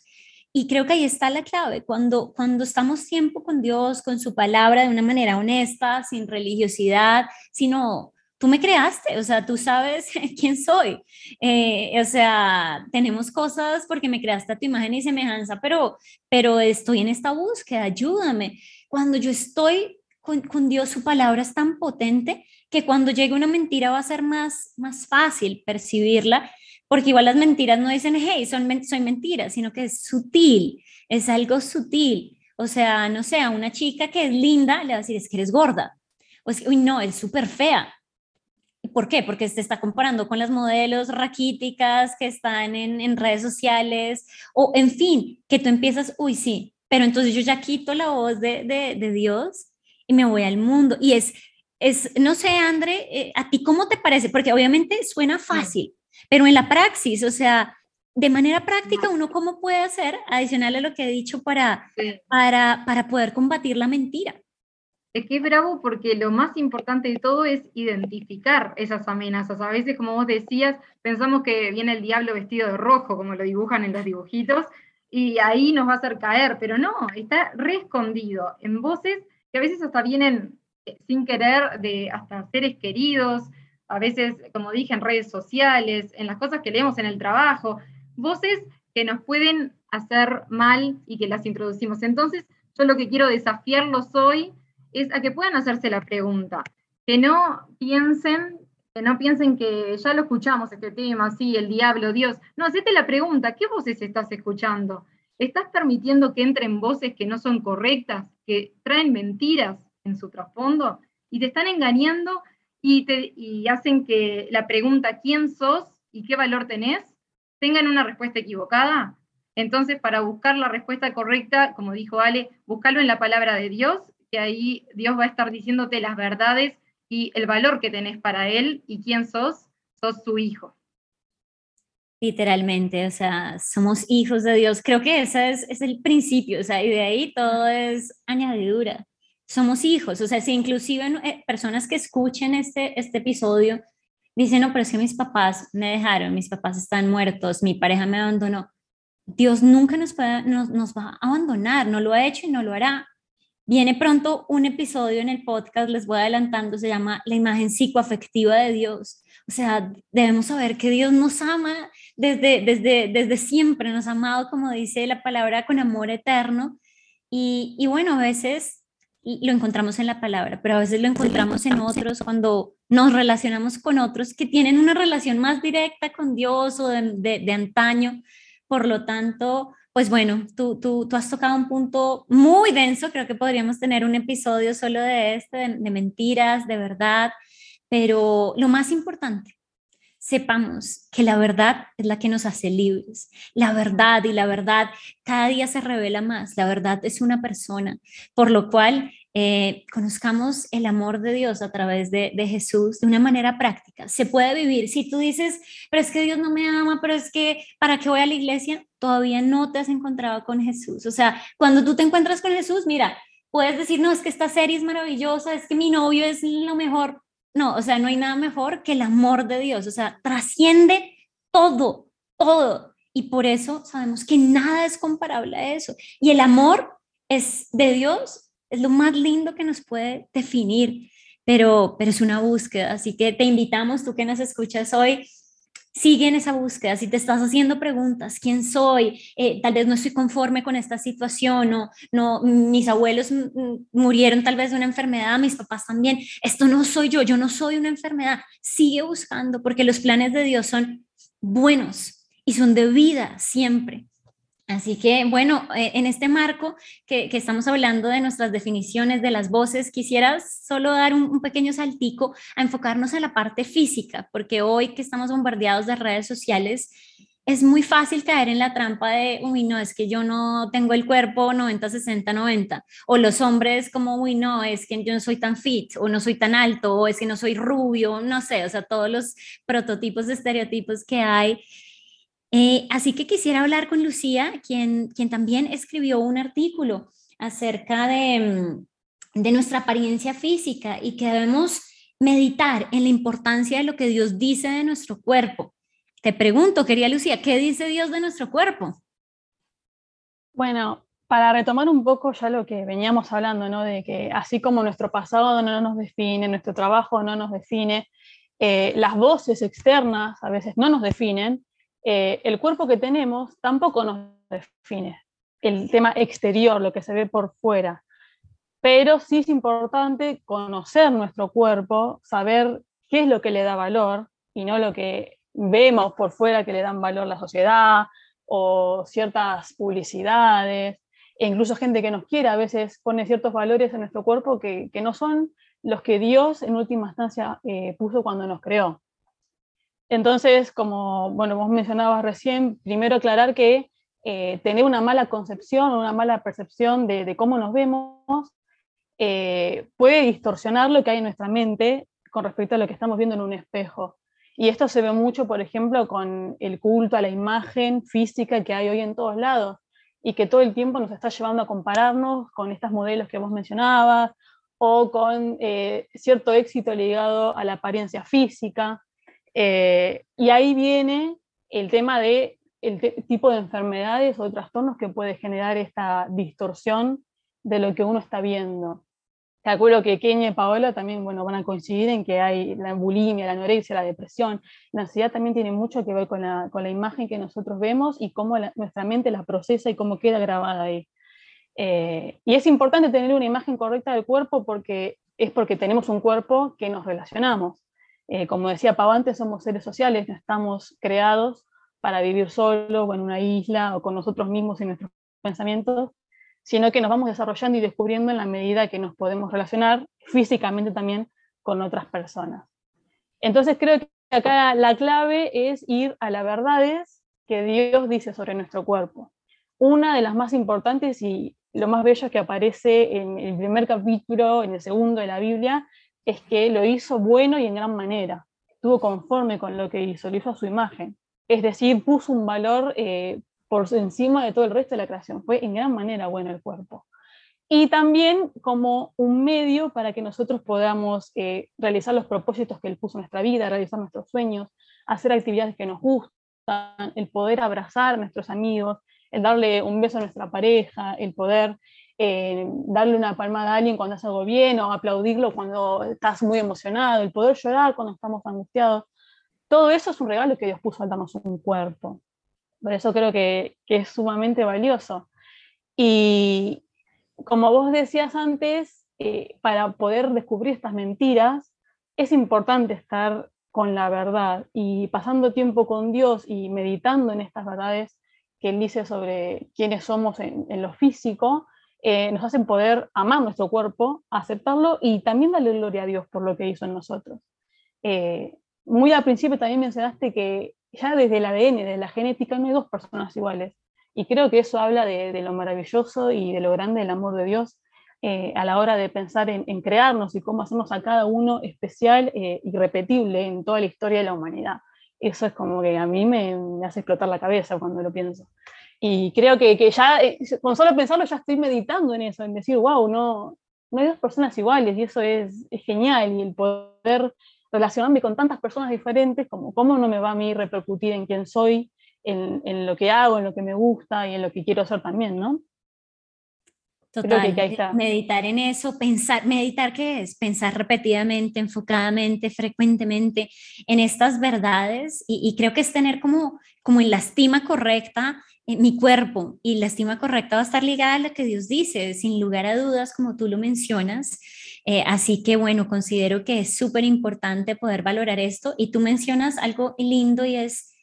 y creo que ahí está la clave, cuando, cuando estamos tiempo con Dios, con su palabra, de una manera honesta, sin religiosidad, sino tú me creaste, o sea, tú sabes quién soy. Eh, o sea, tenemos cosas porque me creaste a tu imagen y semejanza, pero, pero estoy en esta búsqueda, ayúdame. Cuando yo estoy con, con Dios, su palabra es tan potente que cuando llegue una mentira va a ser más, más fácil percibirla porque igual las mentiras no dicen, hey, son, soy mentira, sino que es sutil, es algo sutil. O sea, no sé, a una chica que es linda le va a decir, es que eres gorda. O es uy, no, es súper fea. ¿Por qué? Porque se está comparando con las modelos raquíticas que están en, en redes sociales, o en fin, que tú empiezas, uy, sí, pero entonces yo ya quito la voz de, de, de Dios y me voy al mundo. Y es, es no sé, André, eh, ¿a ti cómo te parece? Porque obviamente suena fácil, pero en la praxis, o sea, de manera práctica, uno cómo puede hacer, adicional a lo que he dicho, para, para, para poder combatir la mentira. Es que es bravo porque lo más importante de todo es identificar esas amenazas. A veces, como vos decías, pensamos que viene el diablo vestido de rojo, como lo dibujan en los dibujitos, y ahí nos va a hacer caer, pero no, está re escondido en voces que a veces hasta vienen eh, sin querer de hasta seres queridos, a veces, como dije, en redes sociales, en las cosas que leemos en el trabajo, voces que nos pueden hacer mal y que las introducimos. Entonces, yo lo que quiero desafiarlos hoy es a que puedan hacerse la pregunta, que no piensen, que no piensen que ya lo escuchamos este tema, sí, el diablo, Dios. No, hacete la pregunta, ¿qué voces estás escuchando? ¿Estás permitiendo que entren voces que no son correctas, que traen mentiras en su trasfondo y te están engañando y, te, y hacen que la pregunta ¿quién sos y qué valor tenés? tengan una respuesta equivocada. Entonces, para buscar la respuesta correcta, como dijo Ale, buscarlo en la palabra de Dios, que ahí Dios va a estar diciéndote las verdades y el valor que tenés para Él y quién sos, sos su hijo. Literalmente, o sea, somos hijos de Dios. Creo que ese es, es el principio, o sea, y de ahí todo es añadidura somos hijos, o sea, si inclusive eh, personas que escuchen este, este episodio dicen, no, pero es que mis papás me dejaron, mis papás están muertos, mi pareja me abandonó, Dios nunca nos, puede, nos, nos va a abandonar, no lo ha hecho y no lo hará. Viene pronto un episodio en el podcast, les voy adelantando, se llama La imagen psicoafectiva de Dios. O sea, debemos saber que Dios nos ama desde, desde, desde siempre, nos ha amado, como dice la palabra, con amor eterno. Y, y bueno, a veces lo encontramos en la palabra, pero a veces lo encontramos en otros cuando nos relacionamos con otros que tienen una relación más directa con Dios o de, antaño. Por lo tanto, pues bueno, tú, tú, tú, has tocado un punto muy denso, creo que podríamos tener un episodio solo de este, de mentiras, de verdad, pero lo más importante sepamos que la verdad es la que nos hace libres. La verdad y la verdad cada día se revela más. La verdad es una persona, por lo cual eh, conozcamos el amor de Dios a través de, de, Jesús de una manera práctica. Se puede vivir. Si tú dices, pero es que Dios no me ama, pero es que para qué voy a la iglesia, todavía no te has encontrado con Jesús. O sea, cuando tú te encuentras con Jesús, mira, puedes decir, no, es que esta serie es maravillosa, es que mi novio es lo mejor, no, o sea, no hay nada mejor que el amor de Dios, o sea, trasciende todo, todo. Y por eso sabemos que nada es comparable a eso. Y el amor es de Dios es lo más lindo que nos puede definir, pero, pero es una búsqueda. Así que te invitamos, tú que nos escuchas hoy, sigue en esa búsqueda. Si te estás haciendo preguntas, ¿quién soy? Eh, tal vez no estoy conforme con esta situación, o no, mis abuelos murieron tal vez de una enfermedad, mis papás también. Esto no soy yo, yo no soy una enfermedad. Sigue buscando porque los planes de Dios son buenos y son de vida siempre. Así que, bueno, eh, en este marco que, estamos hablando de nuestras definiciones de las voces, quisiera solo dar un, pequeño saltico a enfocarnos en la parte física, porque hoy que estamos bombardeados de redes sociales, es muy fácil caer en la trampa de, uy, no, es que yo no tengo el cuerpo 90, 60, 90, o los hombres como, uy, no, es que yo no soy tan fit, o no soy tan alto, o es que no soy rubio, no sé, o sea, todos los prototipos de estereotipos que hay eh, así que quisiera hablar con Lucía, quien, quien también escribió un artículo acerca de, mm, de nuestra apariencia física y que debemos meditar en la importancia de lo que Dios dice de nuestro cuerpo. Te pregunto, quería Lucía, ¿qué dice Dios de nuestro cuerpo? Bueno, para retomar un poco ya lo que veníamos hablando, ¿no? De que así como nuestro pasado no nos define, nuestro trabajo no nos define, eh, las voces externas a veces no nos definen, eh, el cuerpo que tenemos tampoco nos define, el tema exterior, lo que se ve por fuera. Pero sí es importante conocer nuestro cuerpo, saber qué es lo que le da valor y no lo que vemos por fuera que le dan valor la sociedad o ciertas publicidades, e incluso gente que nos quiere a veces pone ciertos valores en nuestro cuerpo que, no son los que Dios en última instancia eh, puso cuando nos creó. Entonces, como bueno, vos mencionabas recién, primero aclarar que eh, tener una mala concepción o una mala percepción de, cómo nos vemos eh, puede distorsionar lo que hay en nuestra mente con respecto a lo que estamos viendo en un espejo. Y esto se ve mucho, por ejemplo, con el culto a la imagen física que hay hoy en todos lados y que todo el tiempo nos está llevando a compararnos con estos modelos que vos mencionabas o con eh, cierto éxito ligado a la apariencia física. Eh, y ahí viene el tema de el tipo de enfermedades o trastornos que puede generar esta distorsión de lo que uno está viendo. Te acuerdo que Kenia y Paola también bueno, van a coincidir en que hay la bulimia, la anorexia, la depresión. La ansiedad también tiene mucho que ver con la, con la imagen que nosotros vemos y cómo nuestra mente la procesa y cómo queda grabada ahí. Eh, y es importante tener una imagen correcta del cuerpo porque es porque tenemos un cuerpo que nos relacionamos. Eh, como decía Pau antes, somos seres sociales, no estamos creados para vivir solos o en una isla o con nosotros mismos y nuestros pensamientos, sino que nos vamos desarrollando y descubriendo en la medida que nos podemos relacionar físicamente también con otras personas. Entonces creo que acá la clave es ir a las verdades que Dios dice sobre nuestro cuerpo. Una de las más importantes y lo más bello que aparece en el primer capítulo, en el segundo de la Biblia, es que lo hizo bueno y en gran manera. Estuvo conforme con lo que hizo, lo hizo a su imagen. Es decir, puso un valor eh, por encima de todo el resto de la creación. Fue en gran manera bueno el cuerpo. Y también como un medio para que nosotros podamos eh, realizar los propósitos que Él puso en nuestra vida, realizar nuestros sueños, hacer actividades que nos gustan, el poder abrazar a nuestros amigos, el darle un beso a nuestra pareja, el poder eh, darle una palmada a alguien cuando hace algo bien o aplaudirlo cuando estás muy emocionado, el poder llorar cuando estamos angustiados. Todo eso es un regalo que Dios puso al darnos un cuerpo. Por eso creo que, es sumamente valioso. Y como vos decías antes, eh, para poder descubrir estas mentiras, es importante estar con la verdad y pasando tiempo con Dios y meditando en estas verdades que Él dice sobre quiénes somos en, en lo físico, eh, nos hacen poder amar nuestro cuerpo, aceptarlo y también darle gloria a Dios por lo que hizo en nosotros. Eh, muy al principio también mencionaste que ya desde el ADN, de la genética, no hay dos personas iguales. Y creo que eso habla de, lo maravilloso y de lo grande del amor de Dios eh, a la hora de pensar en, crearnos y cómo hacernos a cada uno especial y repetible en toda la historia de la humanidad. Eso es como que a mí me hace explotar la cabeza cuando lo pienso. Y creo que, que, ya, eh, con solo pensarlo, ya estoy meditando en eso, en decir, wow, no, no hay dos personas iguales y eso es, es genial. Y el poder relacionarme con tantas personas diferentes, como cómo no me va a mí repercutir en quién soy, en, en, lo que hago, en lo que me gusta y en lo que quiero hacer también, ¿no? Total, meditar en eso, pensar, meditar qué es, pensar repetidamente, enfocadamente, frecuentemente en estas verdades y, creo que es tener como, como en la estima correcta mi cuerpo y la estima correcta va a estar ligada a lo que Dios dice, sin lugar a dudas, como tú lo mencionas. Eh, así que bueno, considero que es súper importante poder valorar esto y tú mencionas algo lindo y es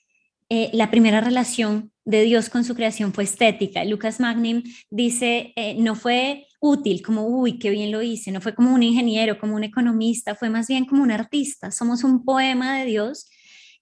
eh, la primera relación de Dios con su creación fue estética. Lucas Magnin dice, eh, no fue útil, como, uy, qué bien lo hice, no fue como un ingeniero, como un economista, fue más bien como un artista. Somos un poema de Dios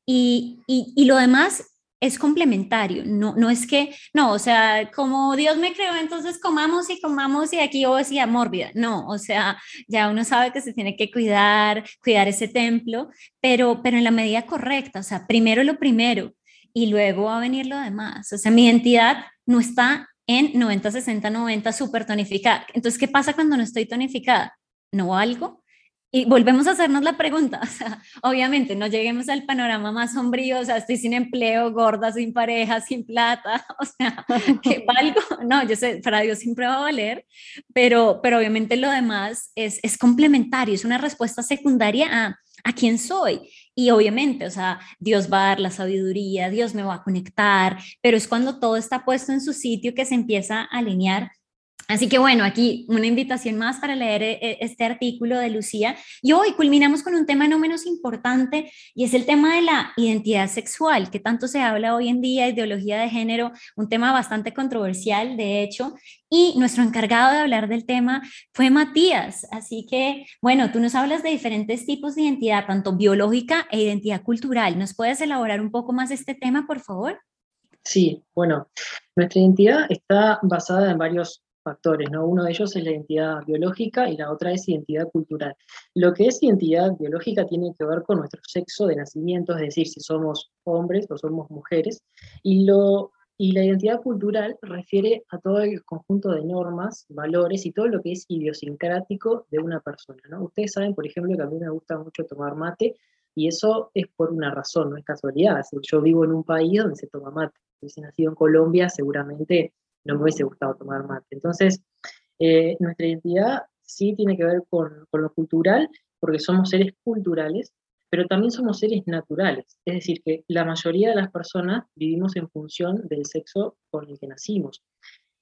y, y, lo demás es complementario, no, no es que, no, o sea, como Dios me creó, entonces comamos y comamos y aquí decía mórbida, no, o sea, ya uno sabe que se tiene que cuidar, cuidar ese templo, pero, pero en la medida correcta, o sea, primero lo primero, y luego va a venir lo demás. O sea, mi identidad no está en 90, 60, 90 súper tonificada. Entonces, ¿qué pasa cuando no estoy tonificada? ¿No valgo? Y volvemos a hacernos la pregunta, o sea, obviamente no lleguemos al panorama más sombrío, o sea, estoy sin empleo, gorda, sin pareja, sin plata, o sea, ¿qué valgo? No, yo sé, para Dios siempre va a valer, pero, pero obviamente lo demás es, es complementario, es una respuesta secundaria a, a quién soy. Y obviamente, o sea, Dios va a dar la sabiduría, Dios me va a conectar, pero es cuando todo está puesto en su sitio que se empieza a alinear Así que bueno, aquí una invitación más para leer eh, este artículo de Lucía. Y hoy culminamos con un tema no menos importante y es el tema de la identidad sexual, que tanto se habla hoy en día, ideología de género, un tema bastante controversial, de hecho. Y nuestro encargado de hablar del tema fue Matías. Así que bueno, tú nos hablas de diferentes tipos de identidad, tanto biológica e identidad cultural. ¿Nos puedes elaborar un poco más este tema, por favor? Sí, bueno, nuestra identidad está basada en varios factores, ¿no? Uno de ellos es la identidad biológica y la otra es identidad cultural. Lo que es identidad biológica tiene que ver con nuestro sexo de nacimiento, es decir, si somos hombres o somos mujeres, y, lo, y la identidad cultural refiere a todo el conjunto de normas, valores y todo lo que es idiosincrático de una persona, ¿no? Ustedes saben, por ejemplo, que a mí me gusta mucho tomar mate, y eso es por una razón, no es casualidad. Yo vivo en un país donde se toma mate. Si hubiese nacido en Colombia, seguramente no me hubiese gustado tomar mate. Entonces, eh, nuestra identidad sí tiene que ver con, lo cultural, porque somos seres culturales, pero también somos seres naturales. Es decir, que la mayoría de las personas vivimos en función del sexo con el que nacimos.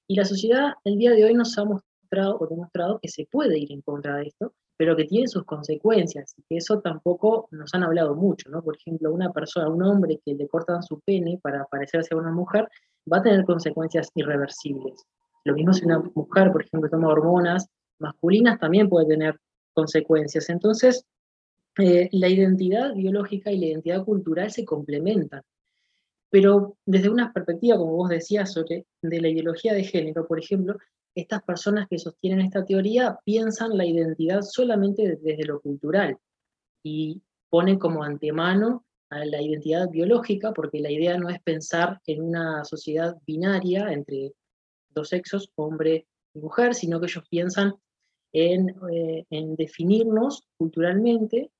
Y la sociedad el día de hoy nos ha mostrado o demostrado que se puede ir en contra de esto, pero que tiene sus consecuencias, y que eso tampoco nos han hablado mucho, ¿no? Por ejemplo, una persona, un hombre que le cortan su pene para parecerse a una mujer, va a tener consecuencias irreversibles. Lo mismo si una mujer, por ejemplo, toma hormonas masculinas, también puede tener consecuencias. Entonces, eh, la identidad biológica y la identidad cultural se complementan. Pero desde una perspectiva, como vos decías, sobre de la ideología de género, por ejemplo, estas personas que sostienen esta teoría piensan la identidad solamente desde lo cultural y ponen como antemano la identidad biológica, porque la idea no es pensar en una sociedad binaria entre dos sexos, hombre y mujer, sino que ellos piensan en, eh, definirnos culturalmente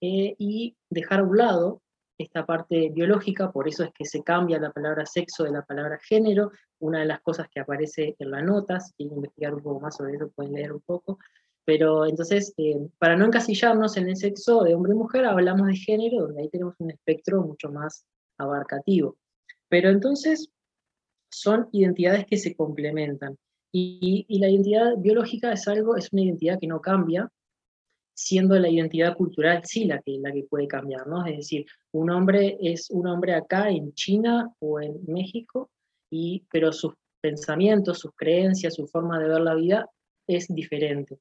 eh, y dejar a un lado esta parte biológica, por eso es que se cambia la palabra sexo de la palabra género, una de las cosas que aparece en la nota, si quieren investigar un poco más sobre eso pueden leer un poco, pero entonces, eh, para no encasillarnos en el sexo de hombre y mujer, hablamos de género, donde ahí tenemos un espectro mucho más abarcativo. Pero entonces, son identidades que se complementan. Y, la identidad biológica es algo, es una identidad que no cambia, siendo la identidad cultural sí la que, la que puede cambiar. Es decir, un hombre es un hombre acá en China o en México, y, pero sus pensamientos, sus creencias, su forma de ver la vida es diferente.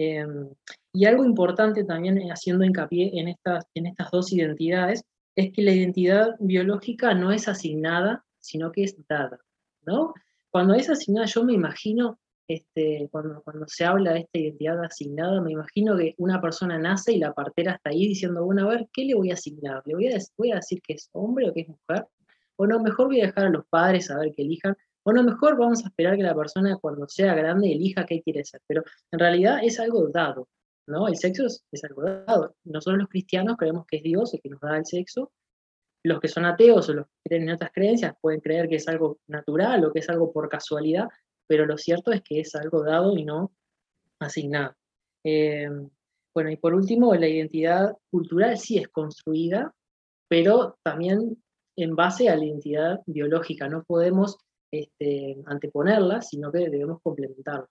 Em, y algo importante también eh, haciendo hincapié en estas, en estas dos identidades es que la identidad biológica no es asignada, sino que es dada. ¿no? Cuando es asignada, yo me imagino, este, cuando, cuando se habla de esta identidad asignada, me imagino que una persona nace y la partera está ahí diciendo, bueno, a ver, ¿qué le voy a asignar? ¿Le voy a, voy a decir que es hombre o que es mujer? O no, mejor voy a dejar a los padres a ver que elijan bueno, mejor vamos a esperar que la persona cuando sea grande elija qué quiere ser, pero en realidad es algo dado, ¿no? El sexo es, algo dado. Nosotros los cristianos creemos que es Dios el que nos da el sexo. Los que son ateos o los que creen en otras creencias pueden creer que es algo natural o que es algo por casualidad, pero lo cierto es que es algo dado y no asignado. Eh, bueno, y por último, la identidad cultural sí es construida, pero también en base a la identidad biológica. No podemos este, anteponerla, sino que debemos complementarla.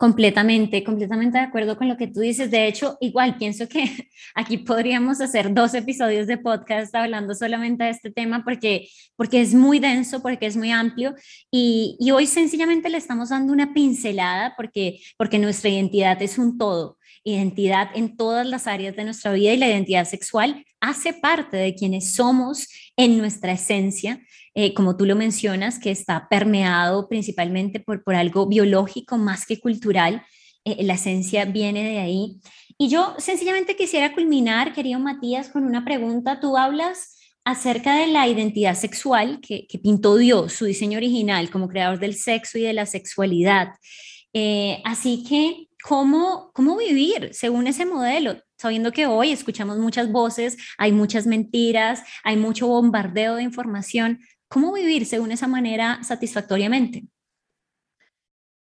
Completamente, completamente de acuerdo con lo que tú dices. De hecho, igual pienso que aquí podríamos hacer dos episodios de podcast hablando solamente de este tema porque, porque es muy denso, porque es muy amplio y, y hoy sencillamente le estamos dando una pincelada porque, porque nuestra identidad es un todo, identidad en todas las áreas de nuestra vida y la identidad sexual hace parte de quienes somos en nuestra esencia eh, como tú lo mencionas, que está permeado principalmente por, por algo biológico más que cultural. Eh, la esencia viene de ahí. Y yo sencillamente quisiera culminar, querido Matías, con una pregunta. Tú hablas acerca de la identidad sexual que, que pintó Dios, su diseño original como creador del sexo y de la sexualidad. Eh, así que, ¿cómo, ¿cómo vivir según ese modelo? Sabiendo que hoy escuchamos muchas voces, hay muchas mentiras, hay mucho bombardeo de información. ¿Cómo vivir según esa manera satisfactoriamente?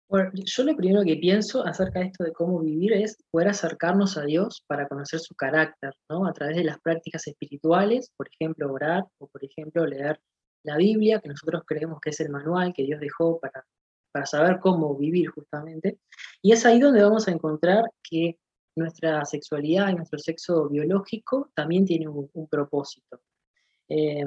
Bueno, yo lo primero que pienso acerca de esto de cómo vivir es poder acercarnos a Dios para conocer su carácter, ¿no? A través de las prácticas espirituales, por ejemplo, orar o, por ejemplo, leer la Biblia, que nosotros creemos que es el manual que Dios dejó para, para saber cómo vivir justamente. Y es ahí donde vamos a encontrar que nuestra sexualidad y nuestro sexo biológico también tiene un, propósito. Eh,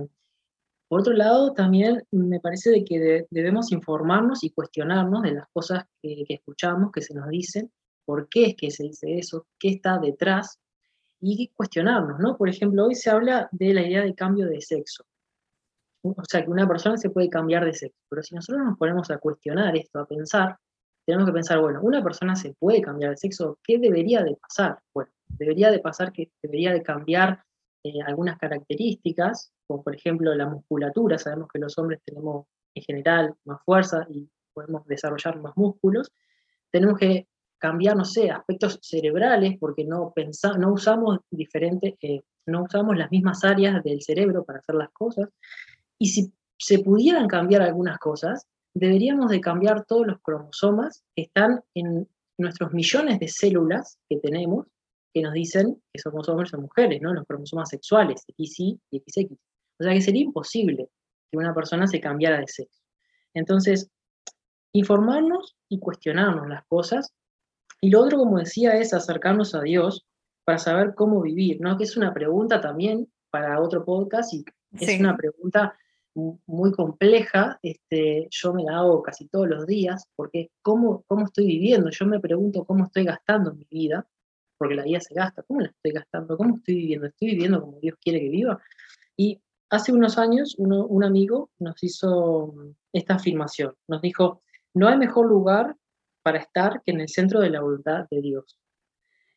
por otro lado, también me parece de que debemos informarnos y cuestionarnos de las cosas que, escuchamos, que se nos dicen, por qué es que se dice eso, qué está detrás, y cuestionarnos, ¿no? Por ejemplo, hoy se habla de la idea de cambio de sexo. O sea, que una persona se puede cambiar de sexo, pero si nosotros nos ponemos a cuestionar esto, a pensar, tenemos que pensar, bueno, una persona se puede cambiar de sexo, ¿qué debería de pasar? Bueno, debería de pasar que debería de cambiar eh, algunas características, como por ejemplo la musculatura, sabemos que los hombres tenemos en general más fuerza y podemos desarrollar más músculos, tenemos que cambiar, no sé, aspectos cerebrales porque no, no usamos diferentes, eh, no usamos las mismas áreas del cerebro para hacer las cosas, y si se pudieran cambiar algunas cosas, deberíamos de cambiar todos los cromosomas que están en nuestros millones de células que tenemos que nos dicen que somos hombres o mujeres, ¿no? Los cromosomas sexuales, XY y XX. O sea que sería imposible que una persona se cambiara de sexo. Entonces, informarnos y cuestionarnos las cosas. Y lo otro, como decía, es acercarnos a Dios para saber cómo vivir, ¿no? Que es una pregunta también para otro podcast y es una pregunta muy compleja, este, yo me la hago casi todos los días, porque ¿cómo, ¿cómo estoy viviendo? Yo me pregunto cómo estoy gastando mi vida, porque la vida se gasta. ¿Cómo la estoy gastando? ¿Cómo estoy viviendo? ¿Estoy viviendo como Dios quiere que viva? Y hace unos años un amigo nos hizo esta afirmación. Nos dijo, no hay mejor lugar para estar que en el centro de la voluntad de Dios.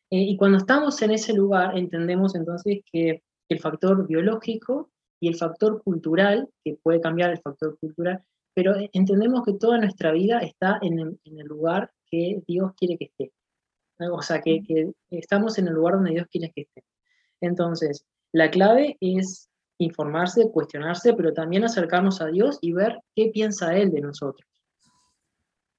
Eh, y cuando estamos en ese lugar, entendemos entonces que el factor biológico y el factor cultural, que puede cambiar el factor cultural, pero entendemos que toda nuestra vida está en el lugar que Dios quiere que esté. O sea, que, estamos en el lugar donde Dios quiere que esté. Entonces, la clave es informarse, cuestionarse, pero también acercarnos a Dios y ver qué piensa Él de nosotros.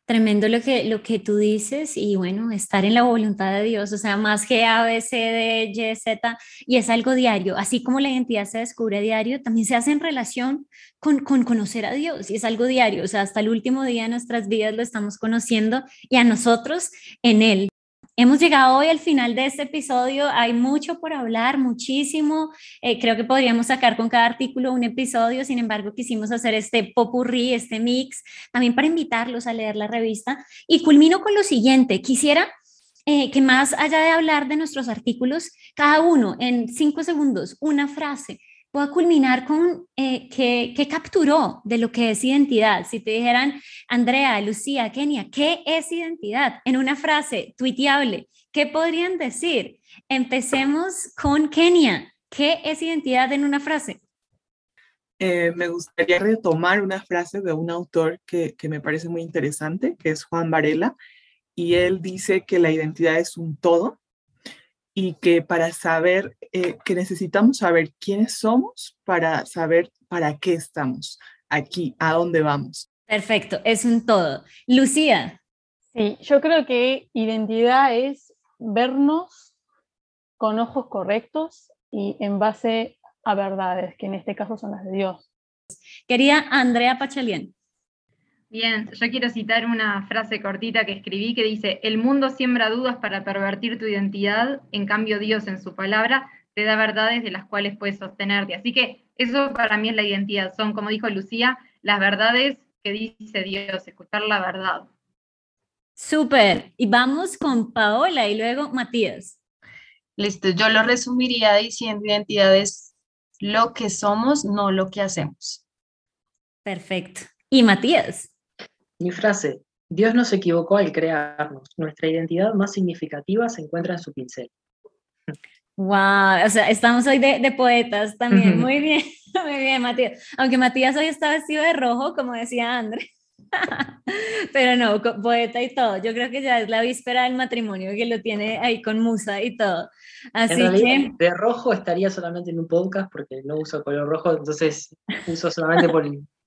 Tremendo lo que, lo que tú dices y bueno, estar en la voluntad de Dios, o sea, más que A, B, C, D, Y, Z, y es algo diario, así como la identidad se descubre diario, también se hace en relación con, con conocer a Dios y es algo diario, o sea, hasta el último día de nuestras vidas lo estamos conociendo y a nosotros en Él. Hemos llegado hoy al final de este episodio. Hay mucho por hablar, muchísimo. Eh, creo que podríamos sacar con cada artículo un episodio. Sin embargo, quisimos hacer este popurrí, este mix, también para invitarlos a leer la revista. Y culmino con lo siguiente. Quisiera eh, que más allá de hablar de nuestros artículos, cada uno en cinco segundos, una frase pueda culminar con eh, qué, capturó de lo que es identidad. Si te dijeran, Andrea, Lucía, Kenia, ¿qué es identidad? En una frase tuiteable, ¿qué podrían decir? Empecemos con Kenia. ¿Qué es identidad en una frase? Eh, me gustaría retomar una frase de un autor que, que me parece muy interesante, que es Juan Varela, y él dice que la identidad es un todo y que para saber, eh, que necesitamos saber quiénes somos para saber para qué estamos aquí, a dónde vamos. Perfecto, es un todo. Lucía. Sí, yo creo que identidad es vernos con ojos correctos y en base a verdades, que en este caso son las de Dios. Quería Andrea Pachalien. Bien, yo quiero citar una frase cortita que escribí que dice, el mundo siembra dudas para pervertir tu identidad, en cambio Dios en su palabra te da verdades de las cuales puedes sostenerte. Así que eso para mí es la identidad, son, como dijo Lucía, las verdades que dice Dios, escuchar la verdad. Súper, y vamos con Paola y luego Matías. Listo, yo lo resumiría diciendo identidad es lo que somos, no lo que hacemos. Perfecto. ¿Y Matías? Mi frase, Dios no se equivocó al crearnos. Nuestra identidad más significativa se encuentra en su pincel. Wow, o sea, estamos hoy de, poetas también. Muy bien, muy bien, Matías. Aunque Matías hoy está vestido de rojo, como decía André. Pero no, poeta y todo. Yo creo que ya es la víspera del matrimonio que lo tiene ahí con musa y todo. Así que. De rojo estaría solamente en un podcast porque no uso color rojo, entonces uso solamente por,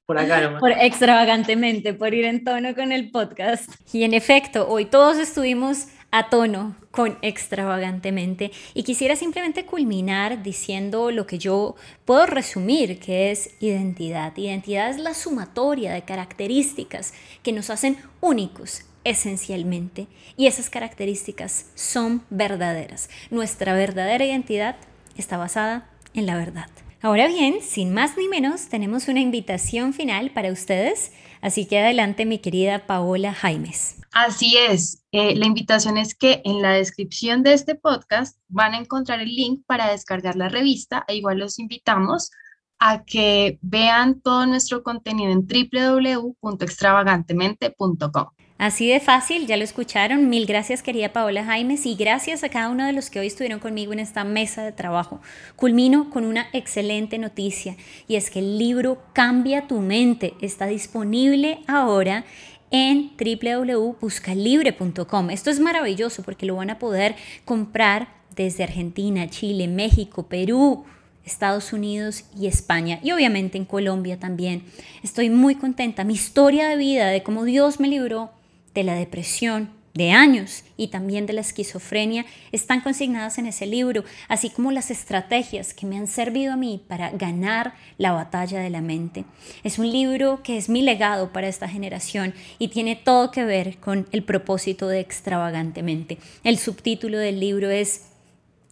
por acá Por extravagantemente, por ir en tono con el podcast. Y en efecto, hoy todos estuvimos a tono con extravagantemente y quisiera simplemente culminar diciendo lo que yo puedo resumir que es identidad. Identidad es la sumatoria de características que nos hacen únicos esencialmente y esas características son verdaderas. Nuestra verdadera identidad está basada en la verdad. Ahora bien, sin más ni menos, tenemos una invitación final para ustedes, así que adelante mi querida Paola Jaimes. Así es, eh, la invitación es que en la descripción de este podcast van a encontrar el link para descargar la revista e igual los invitamos a que vean todo nuestro contenido en www.extravagantemente.com. Así de fácil, ya lo escucharon. Mil gracias querida Paola Jaimes y gracias a cada uno de los que hoy estuvieron conmigo en esta mesa de trabajo. Culmino con una excelente noticia y es que el libro Cambia tu mente está disponible ahora en www.buscalibre.com. Esto es maravilloso porque lo van a poder comprar desde Argentina, Chile, México, Perú, Estados Unidos y España y obviamente en Colombia también. Estoy muy contenta. Mi historia de vida, de cómo Dios me libró de la depresión de años y también de la esquizofrenia están consignadas en ese libro, así como las estrategias que me han servido a mí para ganar la batalla de la mente. Es un libro que es mi legado para esta generación y tiene todo que ver con el propósito de extravagantemente. El subtítulo del libro es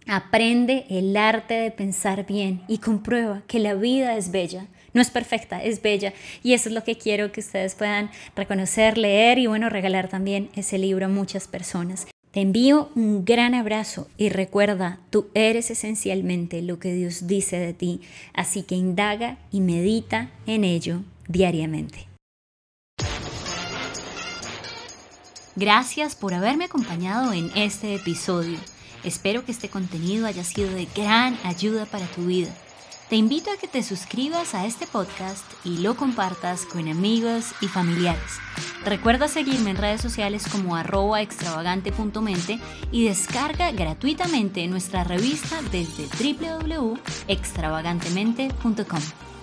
Aprende el arte de pensar bien y comprueba que la vida es bella no es perfecta, es bella. Y eso es lo que quiero que ustedes puedan reconocer, leer y bueno, regalar también ese libro a muchas personas. Te envío un gran abrazo y recuerda, tú eres esencialmente lo que Dios dice de ti, así que indaga y medita en ello diariamente. Gracias por haberme acompañado en este episodio. Espero que este contenido haya sido de gran ayuda para tu vida. Te invito a que te suscribas a este podcast y lo compartas con amigos y familiares. Recuerda seguirme en redes sociales como arroba extravagante.mente y descarga gratuitamente nuestra revista desde www.extravagantemente.com.